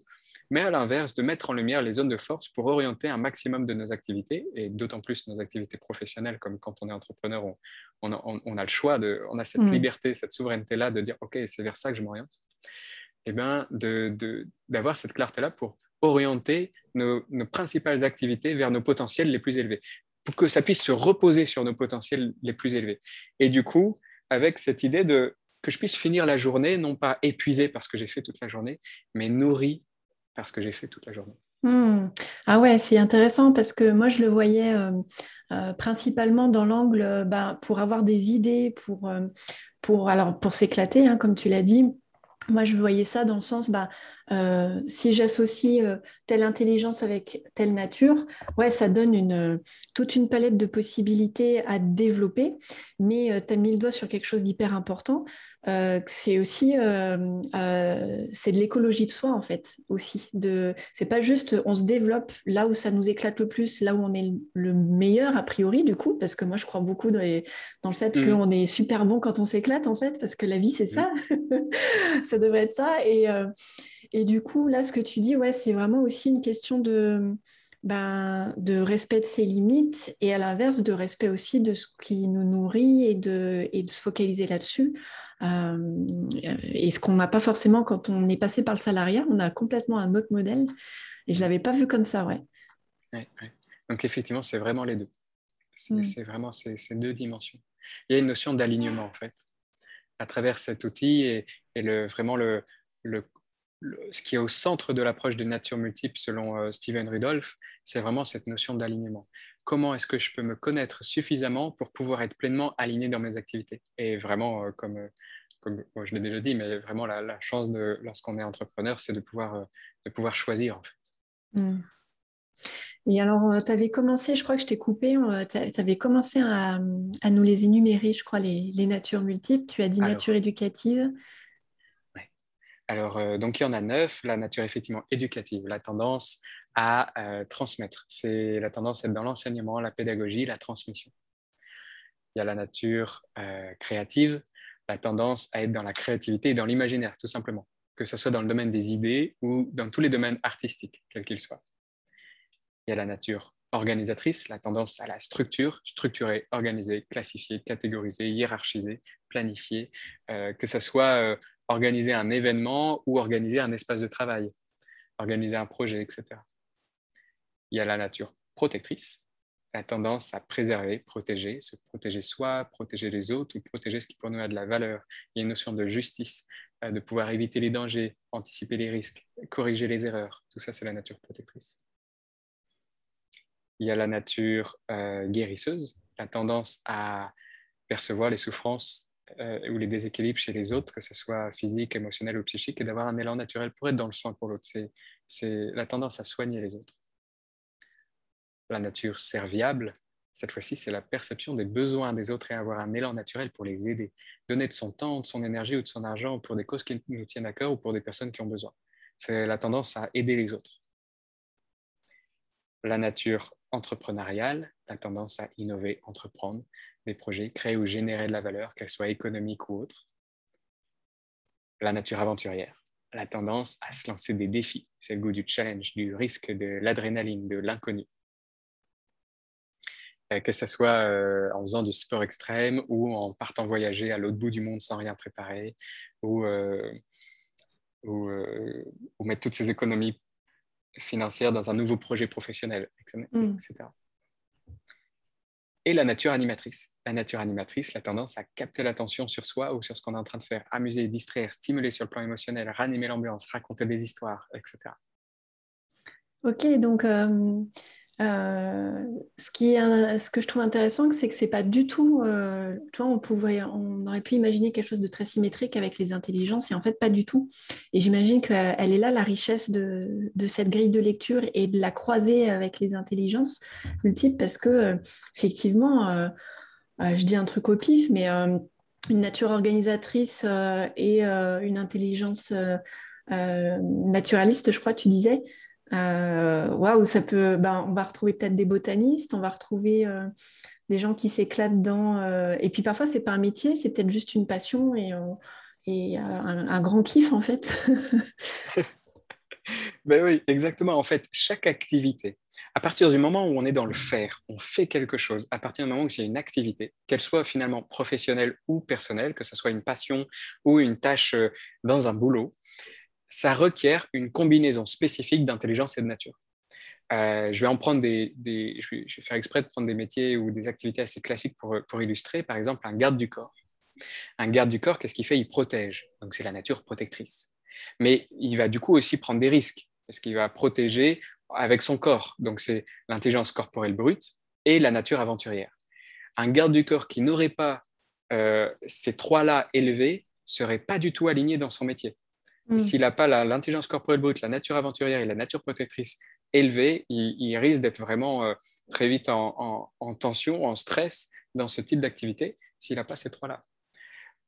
mais à l'inverse, de mettre en lumière les zones de force pour orienter un maximum de nos activités, et d'autant plus nos activités professionnelles, comme quand on est entrepreneur, on, on, a, le choix, de, on a cette mm. liberté, cette souveraineté-là de dire, OK, c'est vers ça que je m'oriente. Et eh bien, d'avoir cette clarté-là pour orienter nos, principales activités vers nos potentiels les plus élevés pour que ça puisse se reposer sur nos potentiels les plus élevés. Et du coup, avec cette idée de que je puisse finir la journée, non pas épuisé parce que j'ai fait toute la journée, mais nourri parce que j'ai fait toute la journée. Hmm. Ah ouais, c'est intéressant parce que moi je le voyais euh, euh, principalement dans l'angle euh, bah, pour avoir des idées, pour, pour, alors, pour s'éclater, hein, comme tu l'as dit. Moi je voyais ça dans le sens, bah, euh, si j'associe euh, telle intelligence avec telle nature, ouais, ça donne une, toute une palette de possibilités à développer. Mais tu as mis le doigt sur quelque chose d'hyper important. Euh, c'est aussi euh, euh, c'est de l'écologie de soi en fait aussi de c'est pas juste on se développe là où ça nous éclate le plus là où on est le meilleur a priori du coup parce que moi je crois beaucoup dans, dans le fait mm. qu'on est super bon quand on s'éclate en fait parce que la vie c'est ça mm. ça devrait être ça et, et du coup là ce que tu dis ouais c'est vraiment aussi une question de ben, de respect de ses limites et à l'inverse de respect aussi de ce qui nous nourrit et de, et de se focaliser là-dessus. Euh, et ce qu'on n'a pas forcément quand on est passé par le salariat, on a complètement un autre modèle. Et je ne l'avais pas vu comme ça, ouais. Donc effectivement, c'est vraiment les deux. C'est mm. vraiment ces, deux dimensions. Il y a une notion d'alignement, en fait, à travers cet outil et, le, vraiment le, le, ce qui est au centre de l'approche de nature multiple selon euh, Steven Rudolph, c'est vraiment cette notion d'alignement. Comment est-ce que je peux me connaître suffisamment pour pouvoir être pleinement aligné dans mes activités Et vraiment, euh, comme, euh, je l'ai déjà dit, mais vraiment la, chance de, lorsqu'on est entrepreneur, c'est de pouvoir, de pouvoir choisir en fait. Hmm. Et alors, tu avais commencé, je crois que je t'ai coupé, tu avais commencé à, à, nous les énumérer, je crois, les, les natures multiples. Tu as dit nature éducative. Alors, euh, donc il y en a neuf. La nature effectivement éducative, la tendance à euh, transmettre. C'est la tendance être dans l'enseignement, la pédagogie, la transmission. Il y a la nature euh, créative, la tendance à être dans la créativité et dans l'imaginaire, tout simplement. Que ce soit dans le domaine des idées ou dans tous les domaines artistiques, quels qu'ils soient. Il y a la nature organisatrice, la tendance à la structure, structurer, organiser, classifier, catégoriser, hiérarchiser, planifier, que ce soit organiser un événement ou organiser un espace de travail, organiser un projet, etc. Il y a la nature protectrice, la tendance à préserver, protéger, se protéger soi, protéger les autres ou protéger ce qui pour nous a de la valeur. Il y a une notion de justice, euh, de pouvoir éviter les dangers, anticiper les risques, corriger les erreurs. Tout ça, c'est la nature protectrice. Il y a la nature euh, guérisseuse, la tendance à percevoir les souffrances euh, ou les déséquilibres chez les autres, que ce soit physique, émotionnel ou psychique, et d'avoir un élan naturel pour être dans le soin pour l'autre. C'est la tendance à soigner les autres. La nature serviable, cette fois-ci, c'est la perception des besoins des autres et avoir un élan naturel pour les aider. Donner de son temps, de son énergie ou de son argent pour des causes qui nous tiennent à cœur ou pour des personnes qui ont besoin. C'est la tendance à aider les autres. La nature entrepreneuriale, la tendance à innover, entreprendre, des projets, créer ou générer de la valeur, qu'elle soit économique ou autre. La nature aventurière, la tendance à se lancer des défis, c'est le goût du challenge, du risque, de l'adrénaline, de l'inconnu. Que ce soit en faisant du sport extrême ou en partant voyager à l'autre bout du monde sans rien préparer, ou, ou, ou mettre toutes ses économies financières dans un nouveau projet professionnel, etc. Mm. Et la nature animatrice. La nature animatrice, la tendance à capter l'attention sur soi ou sur ce qu'on est en train de faire, amuser, distraire, stimuler sur le plan émotionnel, ranimer l'ambiance, raconter des histoires, etc. Ok, donc euh, euh, ce, qui est, ce que je trouve intéressant, c'est que c'est pas du tout, euh, tu vois, on, pourrait, on aurait pu imaginer quelque chose de très symétrique avec les intelligences, et en fait pas du tout. Et j'imagine qu'elle est là la richesse de, cette grille de lecture et de la croiser avec les intelligences multiples, parce que euh, effectivement, je dis un truc au pif, mais une nature organisatrice et une intelligence naturaliste, je crois, tu disais, euh, ça peut. Ben, on va retrouver peut-être des botanistes, on va retrouver euh, des gens qui s'éclatent dans. Euh, et puis parfois, c'est pas un métier, c'est peut-être juste une passion et, un, grand kiff en fait. ben oui, exactement. En fait, chaque activité, à partir du moment où on est dans le faire, on fait quelque chose, à partir du moment où a une activité, qu'elle soit finalement professionnelle ou personnelle, que ce soit une passion ou une tâche dans un boulot, ça requiert une combinaison spécifique d'intelligence et de nature. Euh, je vais en prendre des, je, vais, faire exprès de prendre des métiers ou des activités assez classiques pour, illustrer. Par exemple, un garde du corps. Un garde du corps, qu'est-ce qu'il fait? Il protège. Donc c'est la nature protectrice. Mais il va du coup aussi prendre des risques parce qu'il va protéger avec son corps. Donc c'est l'intelligence corporelle brute et la nature aventurière. Un garde du corps qui n'aurait pas euh, ces trois-là élevés serait pas du tout aligné dans son métier. Mm. S'il n'a pas l'intelligence corporelle brute, la nature aventurière et la nature protectrice élevée, il, risque d'être vraiment euh, très vite en, tension, en stress dans ce type d'activité s'il n'a pas ces trois-là.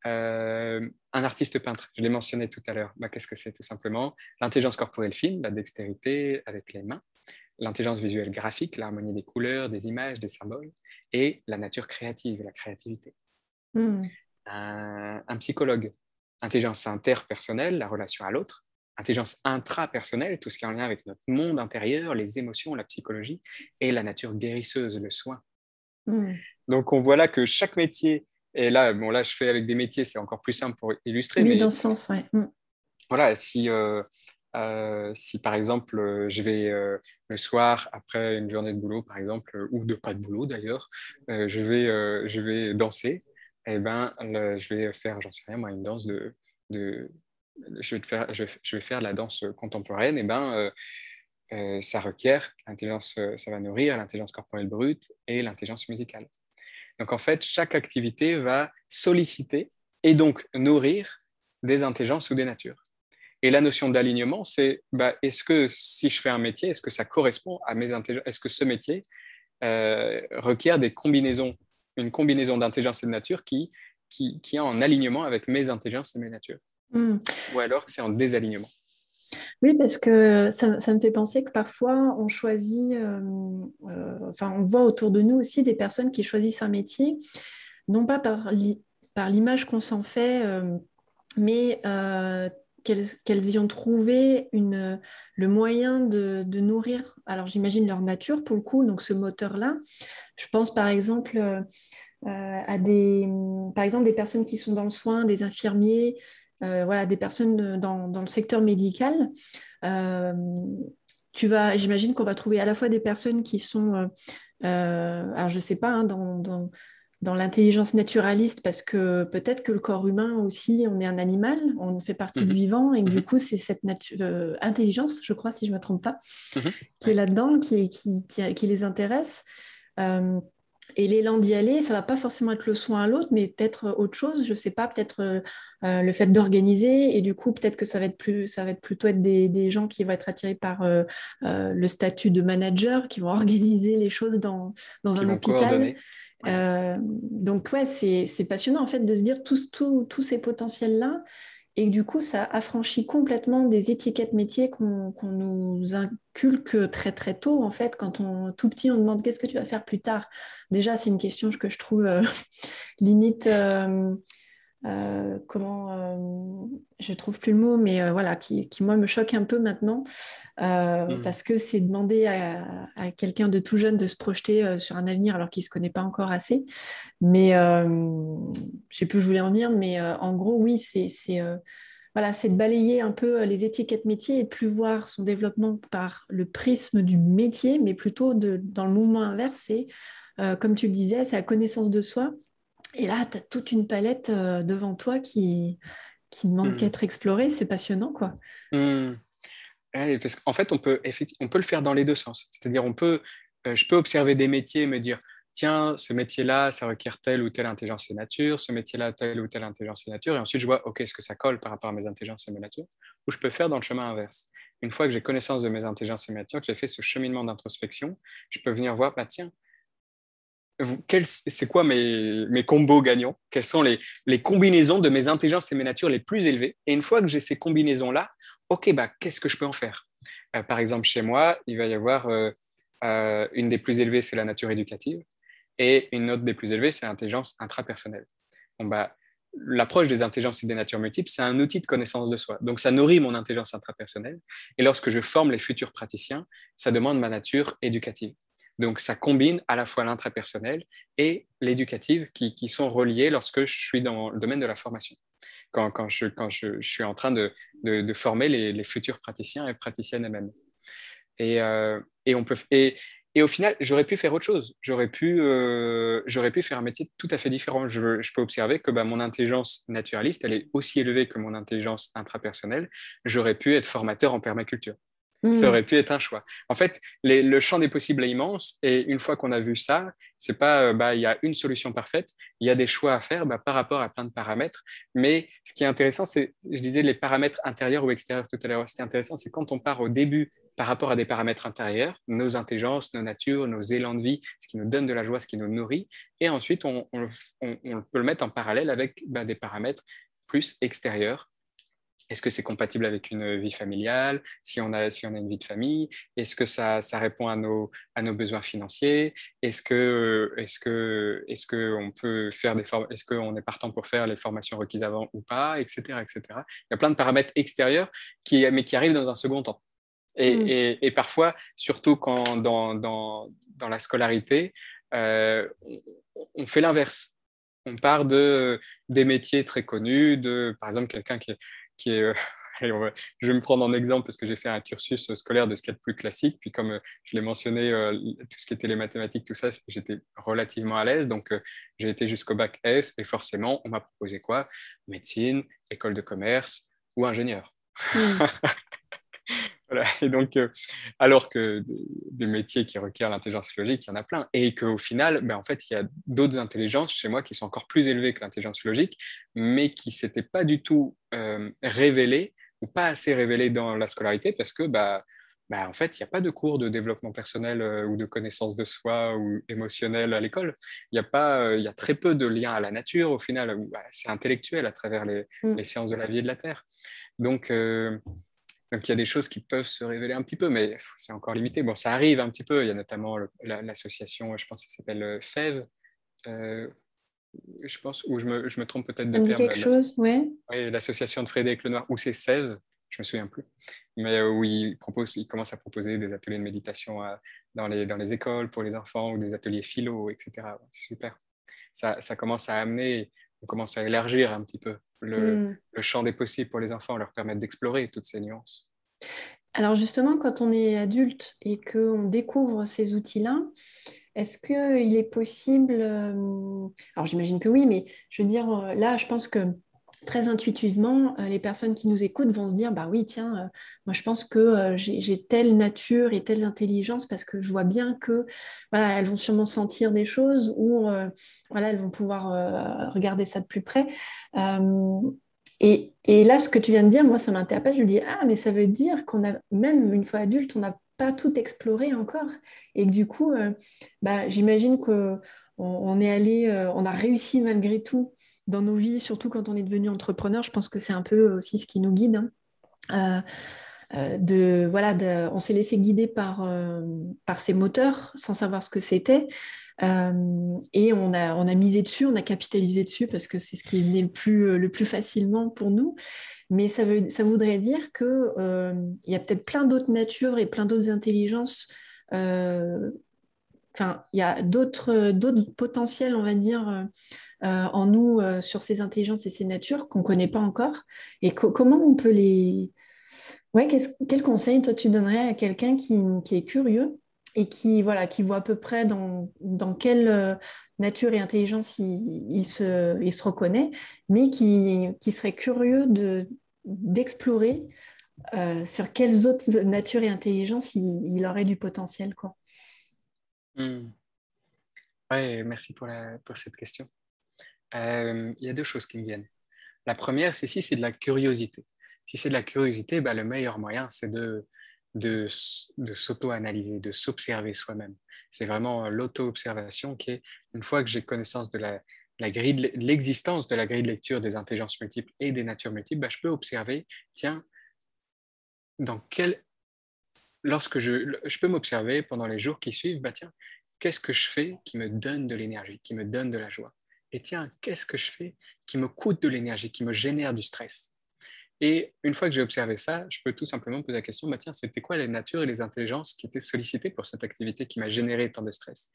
Euh, un artiste peintre, je l'ai mentionné tout à l'heure, bah, qu'est-ce que c'est tout simplement? L'intelligence corporelle fine, la dextérité avec les mains, l'intelligence visuelle graphique, l'harmonie des couleurs, des images, des symboles, et la nature créative, la créativité. Mm. un, psychologue, intelligence interpersonnelle, la relation à l'autre, intelligence intrapersonnelle, tout ce qui est en lien avec notre monde intérieur, les émotions, la psychologie, et la nature guérisseuse, le soin. Hmm. Donc on voit là que chaque métier, et là, bon là je fais avec des métiers, c'est encore plus simple pour illustrer. Oui, dans ce sens, oui. Hmm. Voilà, si, euh, euh, si par exemple euh, je vais le soir après une journée de boulot, par exemple, ou de pas de boulot d'ailleurs, je, vais, je vais danser, eh ben, je vais faire, j'en sais rien, moi, une danse de, je, vais faire, je, vais faire de la danse contemporaine, et eh ben, euh, euh, ça requiert l'intelligence, euh, ça va nourrir l'intelligence corporelle brute et l'intelligence musicale. Donc en fait, chaque activité va solliciter et donc nourrir des intelligences ou des natures. Et la notion d'alignement, c'est bah, est-ce que si je fais un métier, est-ce que ça correspond à mes intelligences Est-ce que ce métier requiert des combinaisons une combinaison d'intelligence et de nature qui, qui, qui, est en alignement avec mes intelligences et mes natures. Hmm. Ou alors que c'est en désalignement. Oui, parce que ça, ça, me fait penser que parfois on choisit, euh, euh, enfin on voit autour de nous aussi des personnes qui choisissent un métier, non pas par l'image qu'on s'en fait, euh, mais qu'elles y ont trouvé le moyen de, nourrir, alors j'imagine leur nature pour le coup, donc ce moteur-là. Je pense par exemple euh, à des, par exemple, des personnes qui sont dans le soin, des infirmiers, euh, voilà, des personnes dans, le secteur médical. Euh, tu vas, j'imagine qu'on va trouver à la fois des personnes qui sont, alors je sais pas, hein, dans dans l'intelligence naturaliste parce que peut-être que le corps humain aussi, on est un animal, on fait partie du mhm. vivant et du mhm. coup, c'est cette euh, intelligence, je crois, si je ne me trompe pas, mhm. qui est là-dedans, qui, qui, qui, les intéresse. Euh, et l'élan d'y aller, ça va pas forcément être le soin à l'autre, mais peut-être autre chose, je ne sais pas, peut-être euh, le fait d'organiser, et du coup, peut-être que ça va, être plus, ça va être plutôt être des, des gens qui vont être attirés par le statut de manager, qui vont organiser les choses dans, dans un hôpital. Euh, donc ouais, c'est passionnant en fait de se dire tous, ces potentiels-là. Et du coup, ça affranchit complètement des étiquettes métiers qu'on nous inculque très très tôt. En fait, quand on tout petit, on demande qu'est-ce que tu vas faire plus tard. Déjà, c'est une question que je trouve euh, limite. Euh, comment je trouve plus le mot, mais voilà, qui, moi me choque un peu maintenant mmh. parce que c'est demander à, à quelqu'un de tout jeune de se projeter sur un avenir alors qu'il ne se connaît pas encore assez. Mais je ne sais plus où je voulais en venir, mais en gros, oui, c'est voilà, c'est de balayer un peu euh, les étiquettes métiers et plus voir son développement par le prisme du métier, mais plutôt de, dans le mouvement inverse, c'est, euh, comme tu le disais, c'est la connaissance de soi. Et là, tu as toute une palette euh, devant toi qui, qui demande mmh. qu'à être explorée. C'est passionnant, quoi. Mmh. parce qu'en fait, on peut, on peut le faire dans les deux sens. C'est-à-dire, on peut, je peux observer des métiers et me dire, tiens, ce métier-là, ça requiert telle ou telle intelligence et nature, ce métier-là, telle ou telle intelligence et nature, et ensuite je vois, OK, est-ce que ça colle par rapport à mes intelligences et mes natures, ou je peux faire dans le chemin inverse. Une fois que j'ai connaissance de mes intelligences et mes natures, que j'ai fait ce cheminement d'introspection, je peux venir voir, bah tiens, c'est quoi mes, combos gagnants? Quelles sont les, les, combinaisons de mes intelligences et mes natures les plus élevées? Et une fois que j'ai ces combinaisons-là, OK, bah, qu'est-ce que je peux en faire? Euh, Par exemple, chez moi, il va y avoir euh, euh, une des plus élevées, c'est la nature éducative. Et une autre des plus élevées, c'est l'intelligence intrapersonnelle. Bon, bah, L'approche des intelligences et des natures multiples, c'est un outil de connaissance de soi. Donc, ça nourrit mon intelligence intrapersonnelle. Et lorsque je forme les futurs praticiens, ça demande ma nature éducative. Donc, ça combine à la fois l'intrapersonnel et l'éducative qui, sont reliés lorsque je suis dans le domaine de la formation. Quand, je, suis en train de, former les, futurs praticiens et praticiennes elles-mêmes. Et, euh, et, on peut, et, au final, j'aurais pu faire autre chose. J'aurais pu, euh, pu faire un métier tout à fait différent. Je, je peux observer que bah, mon intelligence naturaliste, elle est aussi élevée que mon intelligence intrapersonnelle. J'aurais pu être formateur en permaculture. Ça hmm. aurait pu être un choix. En fait, le champ des possibles est immense. Et une fois qu'on a vu ça, c'est pas, euh, bah, il y a une solution parfaite. Il y a des choix à faire bah, par rapport à plein de paramètres. Mais ce qui est intéressant, c'est, je disais, les paramètres intérieurs ou extérieurs tout à l'heure. Ce qui est intéressant, c'est quand on part au début par rapport à des paramètres intérieurs, nos intelligences, nos natures, nos élans de vie, ce qui nous donne de la joie, ce qui nous nourrit. Et ensuite, on, peut le mettre en parallèle avec bah, des paramètres plus extérieurs est-ce que c'est compatible avec une vie familiale si on a, si on a une vie de famille? Est-ce que ça, ça, répond à nos, à nos besoins financiers? Est-ce que est-ce que est-ce que on peut faire des est-ce qu'on est partant pour faire les formations requises avant ou pas, etc., etc. Il y a plein de paramètres extérieurs qui mais qui arrivent dans un second temps. Et, mmh. et, et parfois, surtout quand dans, dans, dans la scolarité, euh, on, on fait l'inverse on part de des métiers très connus, de par exemple quelqu'un qui est qui est, euh, je vais me prendre en exemple parce que j'ai fait un cursus scolaire de ce qu'il y a de plus classique. Puis comme euh, je l'ai mentionné, euh, tout ce qui était les mathématiques, tout ça, j'étais relativement à l'aise. Donc j'ai été jusqu'au bac S et forcément, on m'a proposé quoi? Médecine, école de commerce ou ingénieur. Et donc, euh, alors que des, métiers qui requièrent l'intelligence logique, il y en a plein. Et qu'au final, ben, en fait, il y a d'autres intelligences chez moi qui sont encore plus élevées que l'intelligence logique, mais qui ne s'étaient pas du tout euh, révélées ou pas assez révélées dans la scolarité parce que, bah, bah en fait, il n'y a pas de cours de développement personnel euh, ou de connaissance de soi ou émotionnel à l'école. Il y, a pas, il y a très peu de liens à la nature au final. Bah, c'est intellectuel à travers les, mm. les, sciences de la vie et de la terre. Donc, donc il y a des choses qui peuvent se révéler un petit peu, mais c'est encore limité. Bon, ça arrive un petit peu. Il y a notamment l'association, je pense que ça s'appelle euh, FEV, euh, je pense, ou je me, je me trompe peut-être de terme. quelque chose, ouais. Oui, l'association de Frédéric Lenoir, ou c'est SEV, je me souviens plus, mais euh, où il, propose, il commence à proposer des ateliers de méditation dans, les, dans les écoles pour les enfants, ou des ateliers philo, etc. super. Ça, ça commence à amener, on commence à élargir un petit peu Hmm. le, champ des possibles pour les enfants, leur permettre d'explorer toutes ces nuances. Alors justement, quand on est adulte et qu'on découvre ces outils-là, est-ce qu'il est possible, euh, alors j'imagine que oui, mais je veux dire, euh, là, je pense que très intuitivement, euh, les personnes qui nous écoutent vont se dire, bah oui, tiens, euh, moi je pense que euh, j'ai telle nature et telle intelligence parce que je vois bien que voilà, elles vont sûrement sentir des choses ou voilà, elles vont pouvoir regarder ça de plus près. Et, là, ce que tu viens de dire, moi, ça m'interpelle. Je me dis, ah, mais ça veut dire qu'on a, même une fois adulte, on n'a pas tout exploré encore. Et que du coup, bah, j'imagine qu'on on est allé, on a réussi malgré tout dans nos vies, surtout quand on est devenu entrepreneur. Je pense que c'est un peu aussi ce qui nous guide. Hein. Euh, euh, de, voilà, on s'est laissé guider par, euh, par ces moteurs sans savoir ce que c'était. et on a, on a misé dessus, on a capitalisé dessus parce que c'est ce qui venu le plus, le plus facilement pour nous. Mais ça, voudrait dire qu'il il y a peut-être plein d'autres natures et plein d'autres intelligences Enfin, il y a d'autres potentiels, on va dire, euh, en nous euh, sur ces intelligences et ces natures qu'on ne connaît pas encore Et comment on peut les... Ouais, quel conseil toi tu donnerais à quelqu'un qui, est curieux et qui, voilà, qui voit à peu près dans, dans quelle euh, nature et intelligence il, se, il se reconnaît, mais qui, qui serait curieux de, d'explorer sur quelles autres natures et intelligences il, aurait du potentiel. Quoi? Hmm. Ouais, merci pour, la, pour cette question. Euh, il y a deux choses qui me viennent. La première, c'est si c'est de la curiosité. Si c'est de la curiosité, bah, le meilleur moyen, c'est de, de, de s'auto-analyser, de s'observer soi-même. C'est vraiment l'auto-observation qui est, une fois que j'ai connaissance de la, la grille l'existence de la grille de lecture des intelligences multiples et des natures multiples, bah, je peux observer, tiens, dans quel... Lorsque je, je peux m'observer pendant les jours qui suivent, bah, tiens, qu'est-ce que je fais qui me donne de l'énergie, qui me donne de la joie? Et tiens, qu'est-ce que je fais qui me coûte de l'énergie, qui me génère du stress? Et une fois que j'ai observé ça, je peux tout simplement poser la question, bah, tiens, c'était quoi les natures et les intelligences qui étaient sollicitées pour cette activité qui m'a généré tant de stress?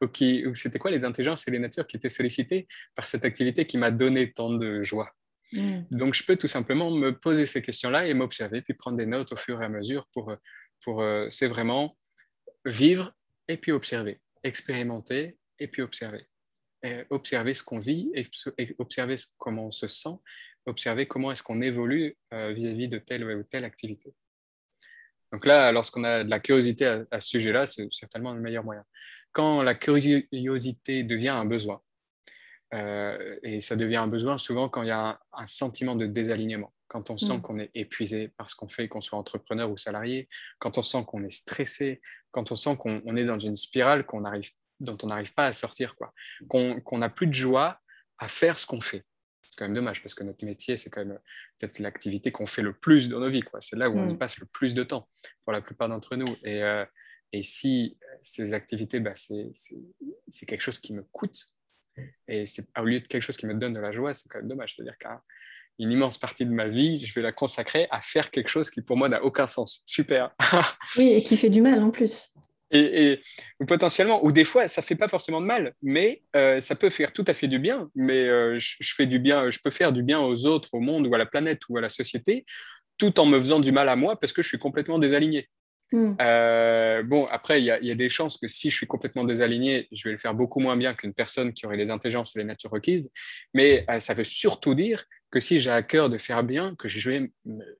Ou, ou c'était quoi les intelligences et les natures qui étaient sollicitées par cette activité qui m'a donné tant de joie? Mmh. Donc, je peux tout simplement me poser ces questions-là et m'observer, puis prendre des notes au fur et à mesure pour, euh, c'est vraiment vivre et puis observer, expérimenter et puis observer observer ce qu'on vit, observer comment on se sent, observer comment est-ce qu'on évolue euh, vis-à-vis de telle ou telle activité. Donc là, lorsqu'on a de la curiosité à, ce sujet-là, c'est certainement le meilleur moyen. Quand la curiosité devient un besoin, euh, et ça devient un besoin souvent quand il y a un, sentiment de désalignement, quand on sent mm. qu'on est épuisé parce qu'on fait, qu'on soit entrepreneur ou salarié, quand on sent qu'on est stressé, quand on sent qu'on est dans une spirale qu'on n'arrive dont on n'arrive pas à sortir, quoi. Qu'on n'a plus de joie à faire ce qu'on fait. C'est quand même dommage parce que notre métier, c'est quand même peut-être l'activité qu'on fait le plus dans nos vies. C'est là où on y mm. passe le plus de temps pour la plupart d'entre nous. Et, euh, et, si ces activités, bah, c'est quelque chose qui me coûte, et c'est au lieu de quelque chose qui me donne de la joie, c'est quand même dommage. C'est-à-dire qu'une immense partie de ma vie, je vais la consacrer à faire quelque chose qui pour moi n'a aucun sens. Super. oui, et qui fait du mal en plus. Et, ou potentiellement, ou des fois, ça fait pas forcément de mal, mais euh, ça peut faire tout à fait du bien. Mais euh, je, fais du bien, je peux faire du bien aux autres, au monde ou à la planète ou à la société, tout en me faisant du mal à moi parce que je suis complètement désaligné. Hmm. Euh, bon, après, il y, y, a des chances que si je suis complètement désaligné, je vais le faire beaucoup moins bien qu'une personne qui aurait les intelligences et les natures requises. Mais ça veut surtout dire que si j'ai à cœur de faire bien, que je vais,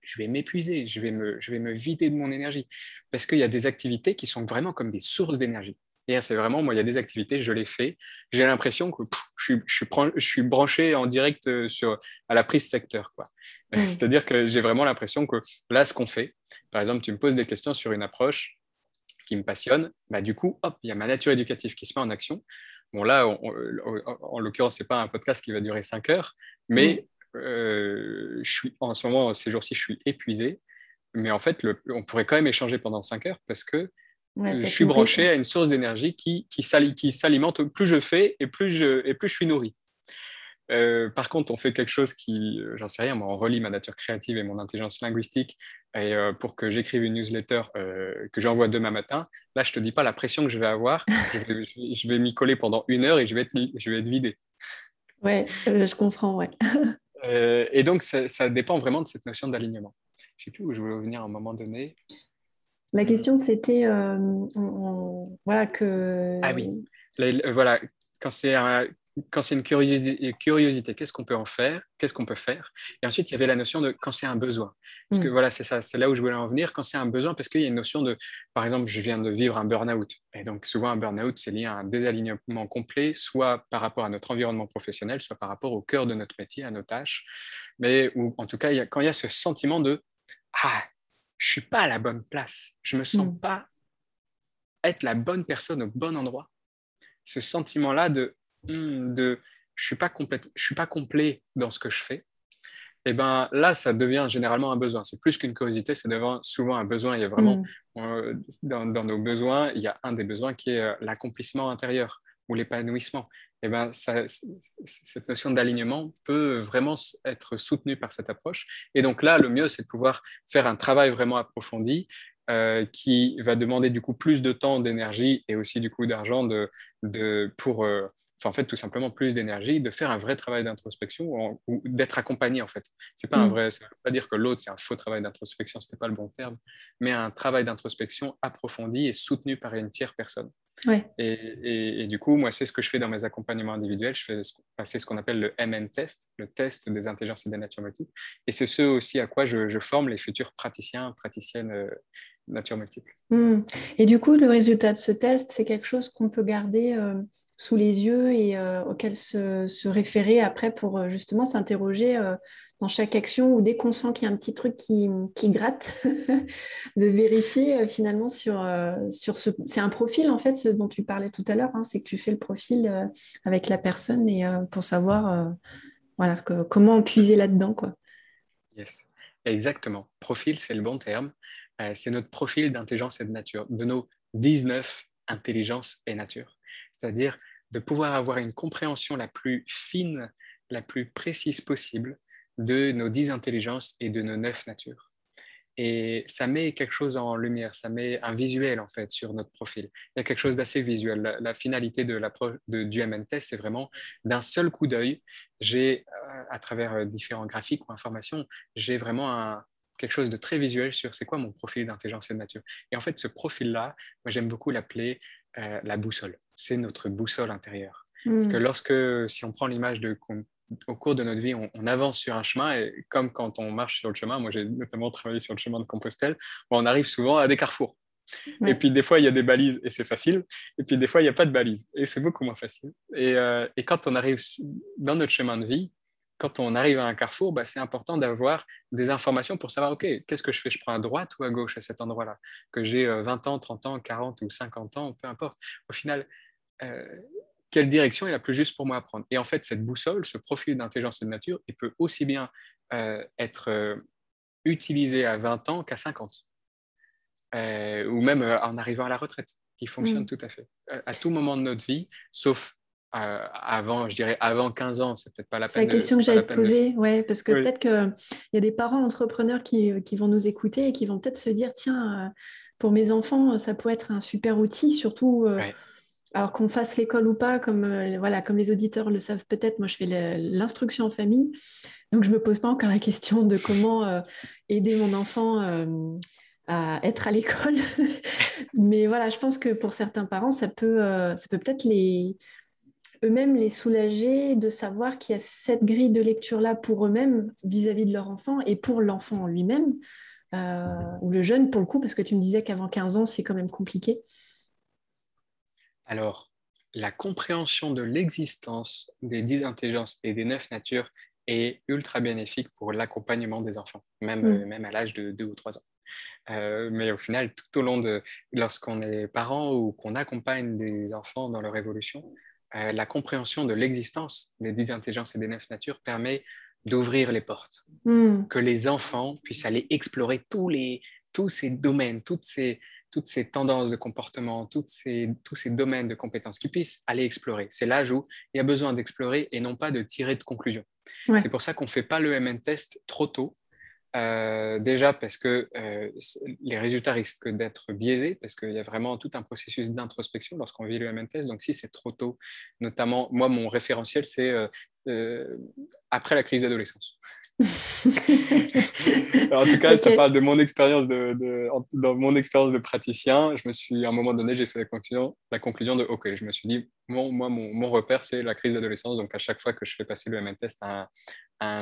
je vais m'épuiser, je, vais me, je vais me vider de mon énergie. Parce qu'il y a des activités qui sont vraiment comme des sources d'énergie. Et c'est vraiment, moi, il y a des activités, je les fais, j'ai l'impression que je, suis, je, suis, je, suis, branché en direct euh, sur, à la prise secteur. Quoi. C'est-à-dire que j'ai vraiment l'impression que là, ce qu'on fait, par exemple, tu me poses des questions sur une approche qui me passionne, bah, du coup, hop, il y a ma nature éducative qui se met en action. Bon, là, en l'occurrence, ce n'est pas un podcast qui va durer 5 heures, mais euh, je suis, en ce moment, ces jours-ci, je suis épuisé. Mais en fait, le, on pourrait quand même échanger pendant 5 heures parce que je suis branché à une source d'énergie qui, qui s'alimente. Plus je fais et plus je, et plus je suis nourri. Euh, par contre, on fait quelque chose qui, euh, j'en sais rien, moi, on relie ma nature créative et mon intelligence linguistique et, pour que j'écrive une newsletter que j'envoie demain matin. Là, je te dis pas la pression que je vais avoir. je vais, je vais m'y coller pendant une heure et je vais être, je vais être vidé. Ouais, je comprends, ouais. Euh, et donc, ça, dépend vraiment de cette notion d'alignement. Je ne sais plus où je voulais revenir à un moment donné. La hmm. question, c'était euh, voilà que. Ah oui. voilà, quand c'est un, quand c'est une curiosité, qu'est-ce qu'on peut en faire Qu'est-ce qu'on peut faire? Et ensuite, il y avait la notion de quand c'est un besoin. Parce que mm. voilà, c'est ça, c'est là où je voulais en venir. Quand c'est un besoin, parce qu'il y a une notion de, par exemple, je viens de vivre un burn-out. Et donc, souvent, un burn-out, c'est lié à un désalignement complet, soit par rapport à notre environnement professionnel, soit par rapport au cœur de notre métier, à nos tâches. Mais ou, en tout cas, quand il y a ce sentiment de Ah, je suis pas à la bonne place, je me sens mm. pas être la bonne personne au bon endroit. Ce sentiment-là de de je suis pas complète, je suis pas complet dans ce que je fais, et eh ben là, ça devient généralement un besoin. C'est plus qu'une curiosité, ça devient souvent un besoin. Il y a vraiment, hmm. euh, dans, nos besoins, il y a un des besoins qui est euh, l'accomplissement intérieur. ou l'épanouissement. Et eh ben, cette notion d'alignement peut vraiment être soutenue par cette approche. Et donc là, le mieux, c'est de pouvoir faire un travail vraiment approfondi euh, qui va demander du coup plus de temps, d'énergie et aussi du coup d'argent de, de, pour, euh, en fait tout simplement plus d'énergie, de faire un vrai travail d'introspection ou d'être accompagné en fait. C'est pas un mm. vrai, ça veut pas dire que l'autre c'est un faux travail d'introspection, c'était pas le bon terme, mais un travail d'introspection approfondi et soutenu par une tierce personne. Et, du coup, moi, c'est ce que je fais dans mes accompagnements individuels. Je fais passer ce qu'on appelle le MN test, le test des intelligences et des natures multiples. Et c'est ce aussi à quoi je, forme les futurs praticiens, praticiennes euh, nature multiple. Hmm. Et du coup, le résultat de ce test, c'est quelque chose qu'on peut garder euh, sous les yeux et euh, auquel se, référer après pour euh, justement s'interroger dans chaque action ou dès qu'on sent qu'il y a un petit truc qui, gratte, de vérifier finalement sur, ce... C'est un profil en fait, ce dont tu parlais tout à l'heure, hein, c'est que tu fais le profil avec la personne et pour savoir voilà, comment puiser là-dedans. Quoi. Yes, exactement. Profil, c'est le bon terme. Euh, c'est notre profil d'intelligence et de nature, de nos 19 intelligences et nature. C'est-à-dire de pouvoir avoir une compréhension la plus fine, la plus précise possible de nos 10 intelligences et de nos 9 natures. Et ça met quelque chose en lumière, ça met un visuel en fait sur notre profil. Il y a quelque chose d'assez visuel. La, finalité de du MNT, c'est vraiment d'un seul coup d'œil, j'ai, euh, à travers euh, différents graphiques ou informations, j'ai vraiment quelque chose de très visuel sur c'est quoi mon profil d'intelligence et de nature. Et en fait, ce profil-là, moi j'aime beaucoup l'appeler euh, la boussole. C'est notre boussole intérieure. Parce que hmm. lorsque, si on prend l'image de au cours de notre vie, on, avance sur un chemin et comme quand on marche sur le chemin, moi j'ai notamment travaillé sur le chemin de Compostelle, on arrive souvent à des carrefours. Et puis des fois, il y a des balises et c'est facile. Et puis des fois, il n'y a pas de balises et c'est beaucoup moins facile. Et, euh, et, quand on arrive dans notre chemin de vie, quand on arrive à un carrefour, bah, c'est important d'avoir des informations pour savoir, OK, qu'est-ce que je fais? Je prends à droite ou à gauche à cet endroit-là? Que j'ai 20 euh, ans, 30 ans, 40 ou 50 ans, peu importe. Au final, euh, quelle direction est la plus juste pour moi à prendre Et en fait, cette boussole, ce profil d'intelligence et de nature, il peut aussi bien euh, être utilisé à 20 ans qu'à 50. ou même en arrivant à la retraite. Il fonctionne mmh. tout à fait. À tout moment de notre vie, sauf euh, avant, je dirais avant 15 ans, c'est peut-être pas la peine. C'est la question que j'allais te poser, ouais, parce que peut-être qu'il y a des parents entrepreneurs qui, qui, vont nous écouter et qui vont peut-être se dire tiens, euh, pour mes enfants, ça pourrait être un super outil, surtout. Euh, alors qu'on fasse l'école ou pas, comme, voilà, comme les auditeurs le savent peut-être, moi je fais l'instruction en famille, donc je ne me pose pas encore la question de comment aider mon enfant à être à l'école. Mais voilà, je pense que pour certains parents, ça peut, peut-être les, eux-mêmes les soulager de savoir qu'il y a cette grille de lecture-là pour eux-mêmes vis-à-vis de leur enfant et pour l'enfant lui-même, euh, ou le jeune pour le coup, parce que tu me disais qu'avant 15 ans, c'est quand même compliqué. Alors, la compréhension de l'existence des dix intelligences et des neuf natures est ultra bénéfique pour l'accompagnement des enfants, même, mm. euh, même à l'âge de 2 ou 3 ans. Euh, mais au final, tout au long de lorsqu'on est parent ou qu'on accompagne des enfants dans leur évolution, euh, la compréhension de l'existence des dix intelligences et des neuf natures permet d'ouvrir les portes, hmm. que les enfants puissent aller explorer tous, les, tous ces domaines, toutes ces, toutes ces tendances de comportement, toutes ces, tous ces domaines de compétences, qu'ils puissent aller explorer. C'est l'âge où il y a besoin d'explorer et non pas de tirer de conclusion. C'est pour ça qu'on ne fait pas le MN test trop tôt, euh, déjà parce que euh, les résultats risquent d'être biaisés, parce qu'il y a vraiment tout un processus d'introspection lorsqu'on vit le MNTS. Donc si c'est trop tôt, notamment, moi, mon référentiel, c'est euh, après la crise d'adolescence. en tout cas, ça parle de mon expérience de, dans mon expérience de praticien. Je me suis, à un moment donné, j'ai fait la conclusion, la conclusion de OK. Je me suis dit, moi, mon, mon repère, c'est la crise d'adolescence. Donc, à chaque fois que je fais passer le MN test à un,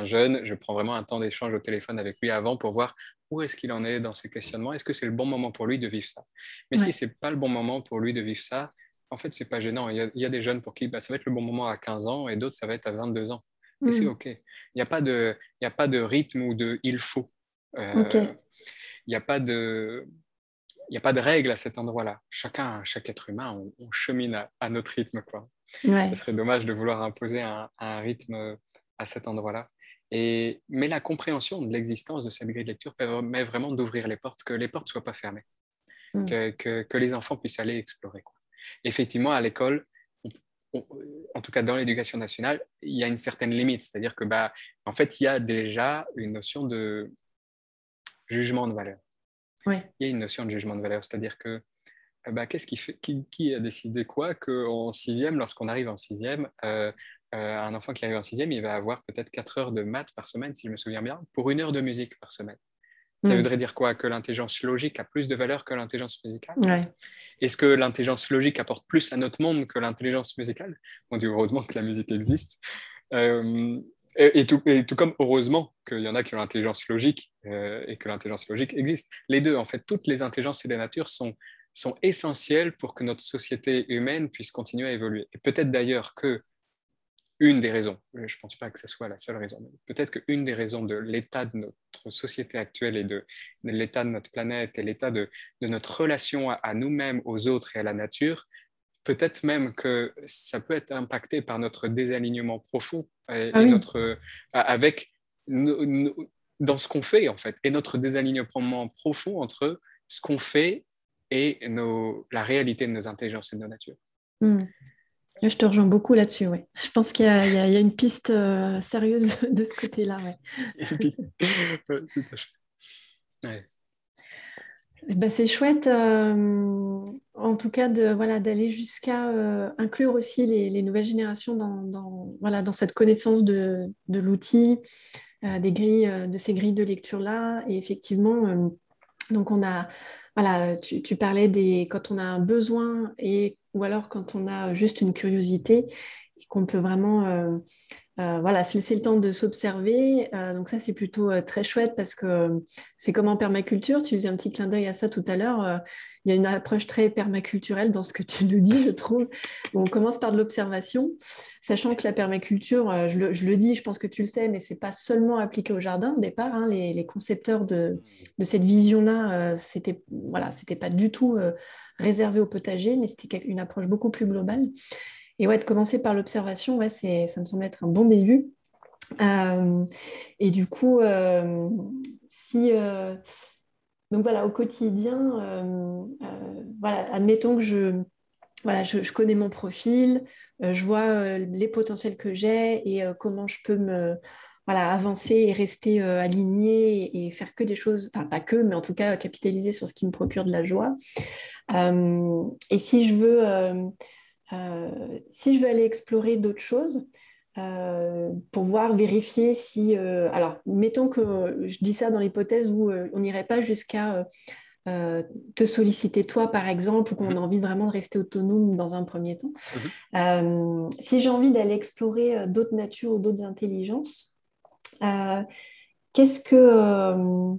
jeune, je prends vraiment un temps d'échange au téléphone avec lui avant pour voir où est-ce qu'il en est dans ses questionnements. Est-ce que c'est le bon moment pour lui de vivre ça? Mais si c'est pas le bon moment pour lui de vivre ça, en fait, c'est pas gênant. Il y, a, des jeunes pour qui bah, ça va être le bon moment à 15 ans et d'autres, ça va être à 22 ans. Et c'est mm. OK. Il n'y a, pas de, a pas de rythme ou de il faut. Euh, il n'y a pas de. Il a pas de règle à cet endroit-là. Chacun, chaque être humain, on, chemine à, notre rythme. Quoi. Ce serait dommage de vouloir imposer un, rythme à cet endroit-là. Et, mais la compréhension de l'existence de cette grille de lecture permet vraiment d'ouvrir les portes, que les portes ne soient pas fermées, mm. que, que, que, les enfants puissent aller explorer. Quoi. Effectivement, à l'école, en tout cas dans l'éducation nationale, il y a une certaine limite. C'est-à-dire que, bah, en fait, il y a déjà une notion de jugement de valeur. Il y a une notion de jugement de valeur, c'est-à-dire que bah, qu'est-ce qui, fait, qui, a décidé quoi qu'en sixième, lorsqu'on arrive en sixième, euh, un enfant qui arrive en sixième, il va avoir peut-être 4 heures de maths par semaine, si je me souviens bien, pour une heure de musique par semaine. Ça mm. voudrait dire quoi? Que l'intelligence logique a plus de valeur que l'intelligence musicale? Est-ce que l'intelligence logique apporte plus à notre monde que l'intelligence musicale? On dit heureusement que la musique existe. Et, tout, comme heureusement qu'il y en a qui ont l'intelligence logique et que l'intelligence logique existe. Les deux, en fait, toutes les intelligences et les natures sont sont essentielles pour que notre société humaine puisse continuer à évoluer. Et peut-être d'ailleurs que une des raisons, je ne pense pas que ce soit la seule raison, mais peut-être qu'une des raisons de l'état de notre société actuelle et de, l'état de notre planète et l'état de, notre relation à, nous-mêmes, aux autres et à la nature, peut-être même que ça peut être impacté par notre désalignement profond et, ah notre, avec dans ce qu'on fait en fait, et notre désalignement profond entre ce qu'on fait et nos, la réalité de nos intelligences et de nos natures. Hmm. Je te rejoins beaucoup là-dessus, ouais. Je pense qu'il y, y, a une piste euh, sérieuse de ce côté-là, ouais. Bah, c'est chouette, euh, en tout cas, de, voilà, d'aller jusqu'à euh, inclure aussi les, les, nouvelles générations dans, dans, voilà, dans cette connaissance de, de l'outil, des grilles, de ces grilles de lecture-là. Et effectivement, donc on a voilà, tu, parlais des quand on a un besoin et ou alors quand on a juste une curiosité et qu'on peut vraiment euh, euh, voilà, se laisser le temps de s'observer. Euh, donc ça, c'est plutôt très chouette parce que c'est comme en permaculture. Tu faisais un petit clin d'œil à ça tout à l'heure. il y a une approche très permaculturelle dans ce que tu nous dis, je trouve. on commence par de l'observation, sachant que la permaculture, je le, dis, je pense que tu le sais, mais c'est pas seulement appliqué au jardin au départ. Hein. les, concepteurs de, cette vision-là, c'était voilà, c'était pas du tout réservé au potager, mais c'était une approche beaucoup plus globale. Et ouais, de commencer par l'observation, ça me semble être un bon début. Euh, et du coup, euh, si euh, donc voilà, au quotidien, voilà, admettons que je voilà, je, connais mon profil, je vois les potentiels que j'ai et comment je peux me voilà, avancer et rester aligné et, faire que des choses, enfin pas que, mais en tout cas capitaliser sur ce qui me procure de la joie. et si je veux euh, si je veux aller explorer d'autres choses, euh, pour voir, vérifier si... Euh, alors, mettons que je dis ça dans l'hypothèse où on n'irait pas jusqu'à te solliciter toi, par exemple, ou qu'on mhm. a envie vraiment de rester autonome dans un premier temps. Mhm. si j'ai envie d'aller explorer d'autres natures ou d'autres intelligences, qu'est-ce que...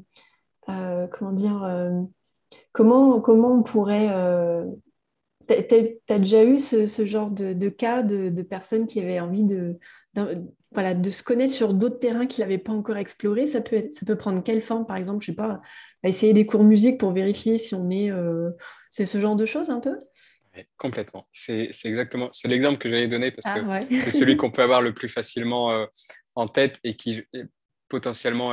comment dire comment, comment on pourrait tu as, déjà eu ce, genre de, cas de, personnes qui avaient envie de, voilà, de se connaître sur d'autres terrains qu'ils n'avaient pas encore explorés? Ça peut, ça peut prendre quelle forme, par exemple Je sais pas, essayer des cours musique pour vérifier si on est... Euh, c'est ce genre de choses un peu? Complètement. C'est exactement, c'est l'exemple que j'allais donner parce ah, que c'est celui qu'on peut avoir le plus facilement euh, en tête et qui potentiellement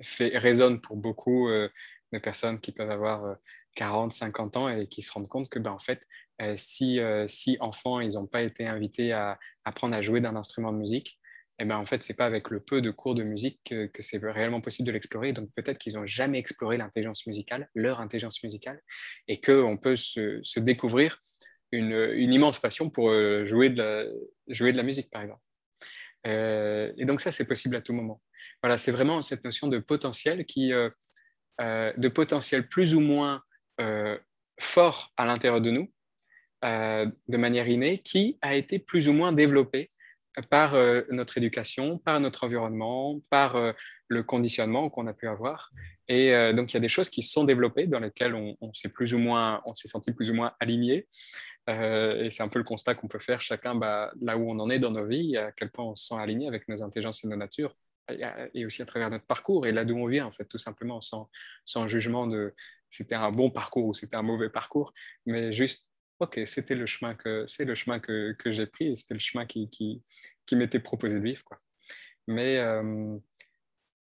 fait, résonne pour beaucoup euh, de personnes qui peuvent avoir 40, 50 ans et qui se rendent compte que, ben, en fait, euh, si, euh, si enfants, ils n'ont pas été invités à apprendre à jouer d'un instrument de musique, eh ben, en fait, c'est pas avec le peu de cours de musique que, c'est réellement possible de l'explorer. Donc, peut-être qu'ils n'ont jamais exploré l'intelligence musicale, leur intelligence musicale, et qu'on peut se, découvrir une, immense passion pour euh, jouer, de jouer de la musique, par exemple. Et donc, ça, c'est possible à tout moment. Voilà, c'est vraiment cette notion de potentiel qui, de potentiel plus ou moins euh, fort à l'intérieur de nous, euh, de manière innée, qui a été plus ou moins développé par euh, notre éducation, par notre environnement, par le conditionnement qu'on a pu avoir. Et donc, il y a des choses qui sont développées dans lesquelles on, s'est plus ou moins, on s'est senti plus ou moins aligné. Et c'est un peu le constat qu'on peut faire chacun bah, là où on en est dans nos vies, à quel point on se sent aligné avec nos intelligences et nos natures, et aussi à travers notre parcours et là d'où on vient, en fait, tout simplement, sans, sans jugement de c'était un bon parcours ou c'était un mauvais parcours, mais juste, ok, c'était le chemin que que, que j'ai pris c'était le chemin qui, qui, qui m'était proposé de vivre. Quoi. Mais, euh,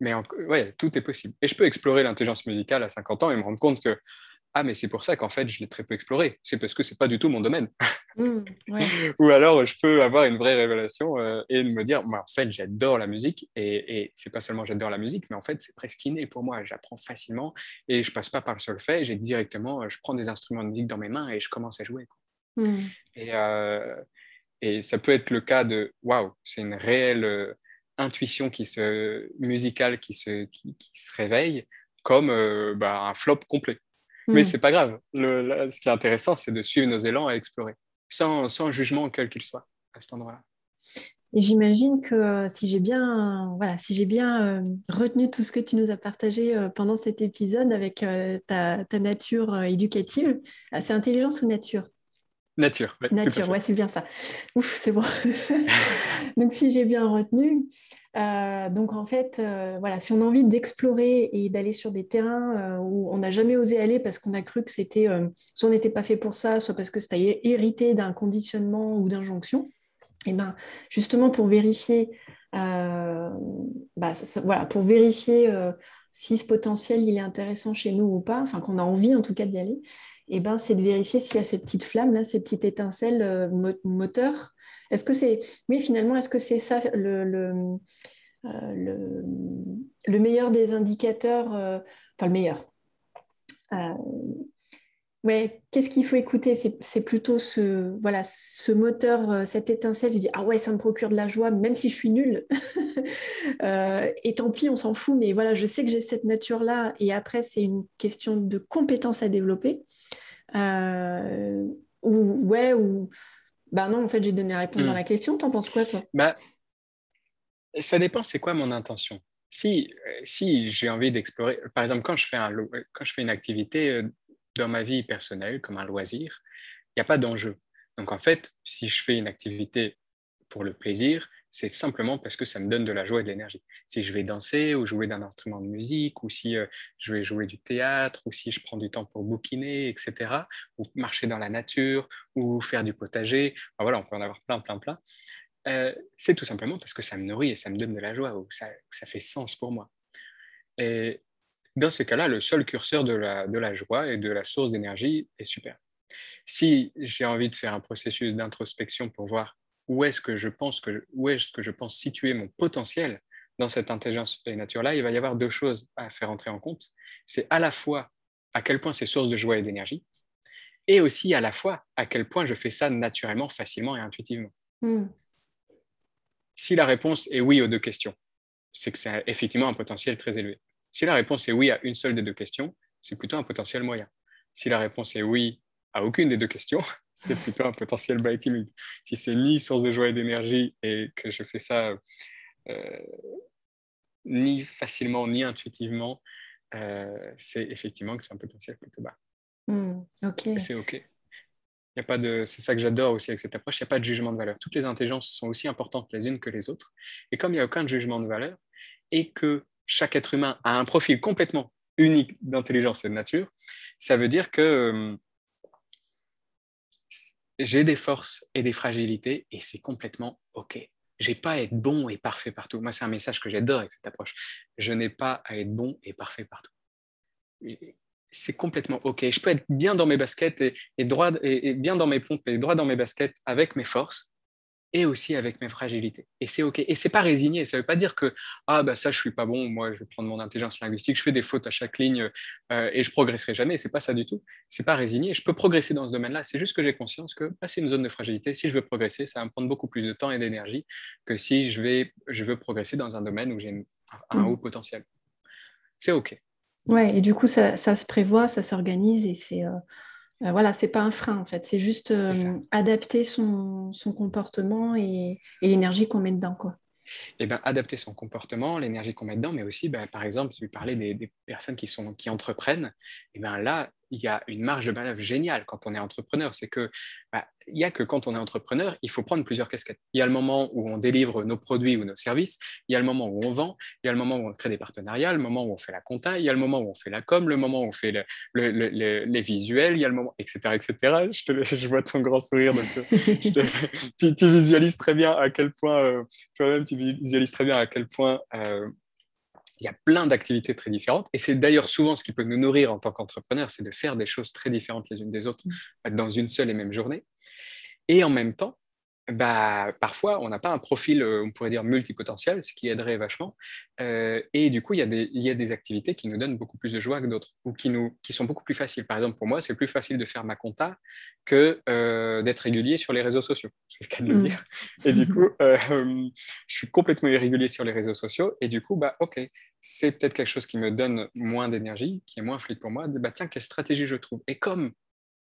mais ouais, tout est possible. Et je peux explorer l'intelligence musicale à 50 ans et me rendre compte que, ah, mais c'est pour ça qu'en fait, je l'ai très peu exploré. C'est parce que c'est pas du tout mon domaine. Mmh, Ou alors, je peux avoir une vraie révélation euh, et me dire, moi, en fait, j'adore la musique. Et, et c'est pas seulement j'adore la musique, mais en fait, c'est presque inné pour moi. J'apprends facilement et je passe pas par le solfège. J'ai directement, je prends des instruments de musique dans mes mains et je commence à jouer. Mmh. Et, euh, et ça peut être le cas de, waouh, c'est une réelle euh, intuition qui se, musicale qui se, qui, se réveille comme bah, un flop complet. Mais mmh. c'est pas grave. Le, ce qui est intéressant, c'est de suivre nos élans et explorer sans, jugement quel qu'il soit à cet endroit-là. Et j'imagine que euh, si j'ai bien, voilà, si j'ai bien euh, retenu tout ce que tu nous as partagé euh, pendant cet épisode avec ta, nature éducative, c'est intelligence ou nature Nature. nature, ouais, c'est bien ça. Ouf, c'est bon. donc si j'ai bien retenu, donc en fait, voilà, si on a envie d'explorer et d'aller sur des terrains où on n'a jamais osé aller parce qu'on a cru que c'était, soit on n'était pas fait pour ça, soit parce que c'était hérité d'un conditionnement ou d'injonction, et eh ben justement pour vérifier, bah, voilà, pour vérifier si ce potentiel il est intéressant chez nous ou pas, enfin qu'on a envie en tout cas d'y aller, eh ben c'est de vérifier s'il y a ces petites flammes ces petites étincelles moteurs est-ce que c'est, oui, finalement, est-ce que c'est ça le, le, euh, le, meilleur des indicateurs, euh, enfin le meilleur euh, Ouais, qu'est-ce qu'il faut écouter? C'est, plutôt ce, voilà, ce moteur, cette étincelle, tu dis ah ouais, ça me procure de la joie, même si je suis nulle. et tant pis, on s'en fout, mais voilà, je sais que j'ai cette nature-là. Et après, c'est une question de compétences à développer. Ou ouais, ou bah non, en fait, j'ai donné la réponse dans hmm. la question. T'en penses quoi, toi? Bah, Ça dépend, c'est quoi mon intention? Si, euh, si j'ai envie d'explorer, par exemple, quand je fais, un, quand je fais une activité euh, dans ma vie personnelle, comme un loisir, il n'y a pas d'enjeu. Donc, en fait, si je fais une activité pour le plaisir, c'est simplement parce que ça me donne de la joie et de l'énergie. Si je vais danser ou jouer d'un instrument de musique, ou si euh, je vais jouer du théâtre, ou si je prends du temps pour bouquiner, etc., ou marcher dans la nature, ou faire du potager, voilà, on peut en avoir plein, plein, plein. Euh, c'est tout simplement parce que ça me nourrit et ça me donne de la joie, ou ça, ça fait sens pour moi. Et dans ce cas-là, le seul curseur de la, de la joie et de la source d'énergie est super. Si j'ai envie de faire un processus d'introspection pour voir où est-ce que je pense que où est-ce que je pense situer mon potentiel dans cette intelligence et nature-là, il va y avoir deux choses à faire entrer en compte. C'est à la fois à quel point c'est source de joie et d'énergie, et aussi à la fois à quel point je fais ça naturellement, facilement et intuitivement. Hmm. Si la réponse est oui aux deux questions, c'est que c'est effectivement un potentiel très élevé. Si la réponse est oui à une seule des deux questions, c'est plutôt un potentiel moyen. Si la réponse est oui à aucune des deux questions, c'est plutôt un potentiel bas timide. Si c'est ni source de joie et d'énergie et que je fais ça euh, ni facilement ni intuitivement, euh, c'est effectivement que c'est un potentiel plutôt bas. Hmm, c'est OK. Il a pas de, c'est ça que j'adore aussi avec cette approche, il n'y a pas de jugement de valeur. Toutes les intelligences sont aussi importantes les unes que les autres. Et comme il n'y a aucun jugement de valeur et que chaque être humain a un profil complètement unique d'intelligence et de nature, ça veut dire que euh, j'ai des forces et des fragilités et c'est complètement OK. J'ai pas à être bon et parfait partout. Moi, c'est un message que j'adore avec cette approche. Je n'ai pas à être bon et parfait partout. C'est complètement OK. Je peux être bien dans mes baskets et, droit, et bien dans mes pompes et droit dans mes baskets avec mes forces et aussi avec mes fragilités. Et c'est OK. Et c'est pas résigné. Ça veut pas dire que ah bah ça je suis pas bon. Moi je vais prendre mon intelligence linguistique. Je fais des fautes à chaque ligne euh, et je progresserai jamais. C'est pas ça du tout. C'est pas résigné. Je peux progresser dans ce domaine-là. C'est juste que j'ai conscience que bah, c'est une zone de fragilité. Si je veux progresser, ça va me prendre beaucoup plus de temps et d'énergie que si je vais je veux progresser dans un domaine où j'ai un, mm. haut potentiel. C'est OK. Ouais. Et du coup ça, ça se prévoit, ça s'organise et c'est euh, euh, voilà, c'est pas un frein en fait, c'est juste euh, adapter son, comportement et, l'énergie qu'on met dedans. Quoi. Et eh ben, adapter son comportement, l'énergie qu'on met dedans, mais aussi, ben, par exemple, tu parlais des, des personnes qui, sont, qui entreprennent, et eh ben là, il y a une marge de manœuvre géniale quand on est entrepreneur. C'est que bah, il n'y a que quand on est entrepreneur, il faut prendre plusieurs casquettes. Il y a le moment où on délivre nos produits ou nos services, il y a le moment où on vend, il y a le moment où on crée des partenariats, le moment où on fait la compta, il y a le moment où on fait la com, le moment où on fait les visuels, il y a le moment, etc. etc. Je, te, je vois ton grand sourire, donc euh, tu, visualises très bien à quel point, euh, toi-même, tu visualises très bien à quel point euh, il y a plein d'activités très différentes. Et c'est d'ailleurs souvent ce qui peut nous nourrir en tant qu'entrepreneur, c'est de faire des choses très différentes les unes des autres mm. dans une seule et même journée. Et en même temps, bah, parfois, on n'a pas un profil, euh, on pourrait dire, multipotentiel, ce qui aiderait vachement. Euh, et du coup, il y, a des, il y, a des activités qui nous donnent beaucoup plus de joie que d'autres, ou qui, nous, qui sont beaucoup plus faciles. Par exemple, pour moi, c'est plus facile de faire ma compta que euh, d'être régulier sur les réseaux sociaux. C'est le cas de le mm. dire. Et du coup, je suis complètement irrégulier sur les réseaux sociaux. Et du coup, bah, OK, c'est peut-être quelque chose qui me donne moins d'énergie, qui est moins fluide pour moi. Bah, tiens, quelle stratégie je trouve? Et comme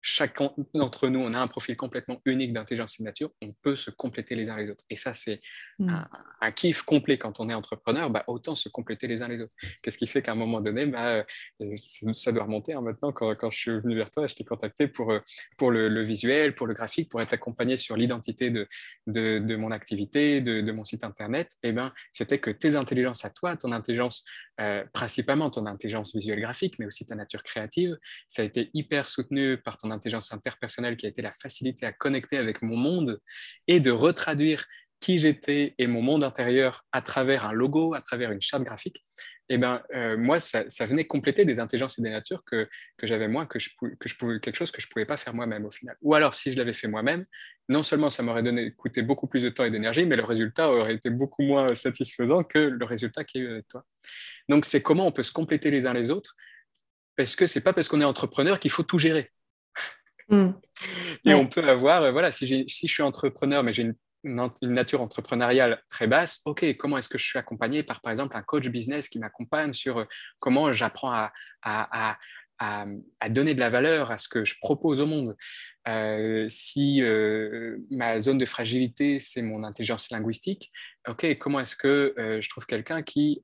chacun d'entre nous, on a un profil complètement unique d'intelligence signature, on peut se compléter les uns les autres. Et ça, c'est mm. un, kiff complet quand on est entrepreneur, bah, autant se compléter les uns les autres. Qu'est-ce qui fait qu'à un moment donné, bah, euh, ça doit remonter hein, maintenant, quand, quand, je suis venu vers toi, je t'ai contacté pour, euh, pour le, visuel, pour le graphique, pour être accompagné sur l'identité de, de, mon activité, de, mon site Internet. Et eh ben, c'était que tes intelligences à toi, ton intelligence, euh, principalement ton intelligence visuelle graphique, mais aussi ta nature créative, ça a été hyper soutenu par ton intelligence interpersonnelle qui a été la facilité à connecter avec mon monde et de retraduire qui j'étais et mon monde intérieur à travers un logo, à travers une charte graphique, eh ben, euh, moi, ça, venait compléter des intelligences et des natures que, que j'avais moi, que je, pouvais, quelque chose que je ne pouvais pas faire moi-même au final. Ou alors, si je l'avais fait moi-même, non seulement ça m'aurait donné, coûté beaucoup plus de temps et d'énergie, mais le résultat aurait été beaucoup moins satisfaisant que le résultat qu'il y a eu avec toi. Donc, c'est comment on peut se compléter les uns les autres, parce que c'est pas parce qu'on est entrepreneur qu'il faut tout gérer. Mm. Et on peut avoir, euh, voilà, si, si je suis entrepreneur, mais j'ai une, nature entrepreneuriale très basse, ok, comment est-ce que je suis accompagné par, par exemple, un coach business qui m'accompagne sur euh, comment j'apprends à, à, à, à, donner de la valeur à ce que je propose au monde? Euh, si ma zone de fragilité, c'est mon intelligence linguistique, ok, comment est-ce que je trouve quelqu'un qui,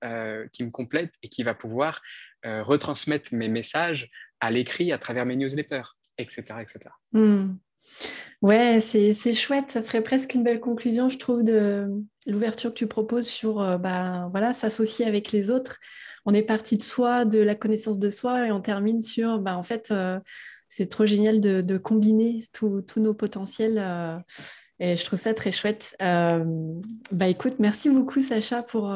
qui me complète et qui va pouvoir retransmettre mes messages à l'écrit à travers mes newsletters? Etc. etc. Hmm. Ouais, c'est chouette, ça ferait presque une belle conclusion, je trouve, de l'ouverture que tu proposes sur euh, bah, voilà, s'associer avec les autres. On est parti de soi, de la connaissance de soi, et on termine sur, bah, en fait, euh, c'est trop génial de, combiner tous nos potentiels. Euh, et je trouve ça très chouette. bah écoute, merci beaucoup Sacha pour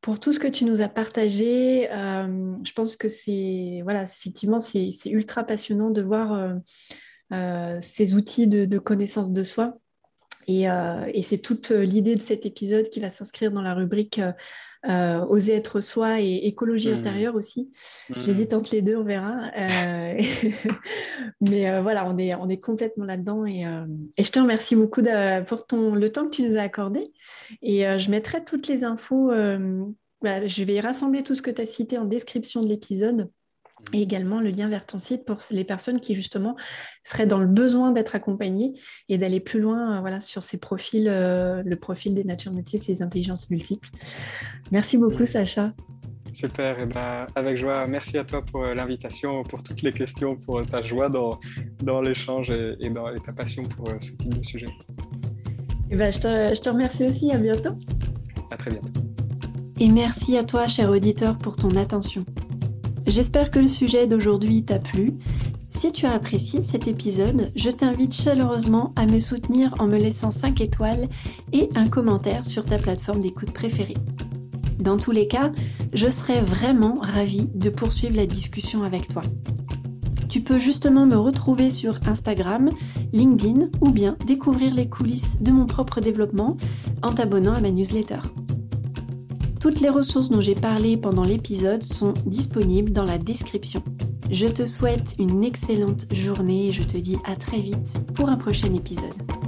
pour tout ce que tu nous as partagé. Euh, je pense que c'est, voilà, effectivement, c'est ultra passionnant de voir euh, euh, ces outils de, connaissance de soi. Et, c'est toute l'idée de cet épisode qui va s'inscrire dans la rubrique Oser être soi et écologie mmh. intérieure aussi. Mmh. J'hésite entre les deux, on verra. mais voilà, on est, on est complètement là-dedans. Et, et, je te remercie beaucoup pour ton, le temps que tu nous as accordé. Et je mettrai toutes les infos bah, je vais rassembler tout ce que tu as cité en description de l'épisode. Et également le lien vers ton site pour les personnes qui justement seraient dans le besoin d'être accompagnées et d'aller plus loin euh, voilà, sur ces profils, euh, le profil des natures multiples, les intelligences multiples. Merci beaucoup mmh. Sacha. Super, et ben, avec joie. Merci à toi pour euh, l'invitation, pour toutes les questions, pour ta joie dans, dans l'échange et, dans, ta passion pour ce type de sujet. Et ben, je, te, je te remercie aussi, à bientôt. À très bientôt. Et merci à toi, cher auditeur, pour ton attention. J'espère que le sujet d'aujourd'hui t'a plu. Si tu as apprécié cet épisode, je t'invite chaleureusement à me soutenir en me laissant 5 étoiles et un commentaire sur ta plateforme d'écoute préférée. Dans tous les cas, je serais vraiment ravie de poursuivre la discussion avec toi. Tu peux justement me retrouver sur Instagram, LinkedIn ou bien découvrir les coulisses de mon propre développement en t'abonnant à ma newsletter. Toutes les ressources dont j'ai parlé pendant l'épisode sont disponibles dans la description. Je te souhaite une excellente journée et je te dis à très vite pour un prochain épisode.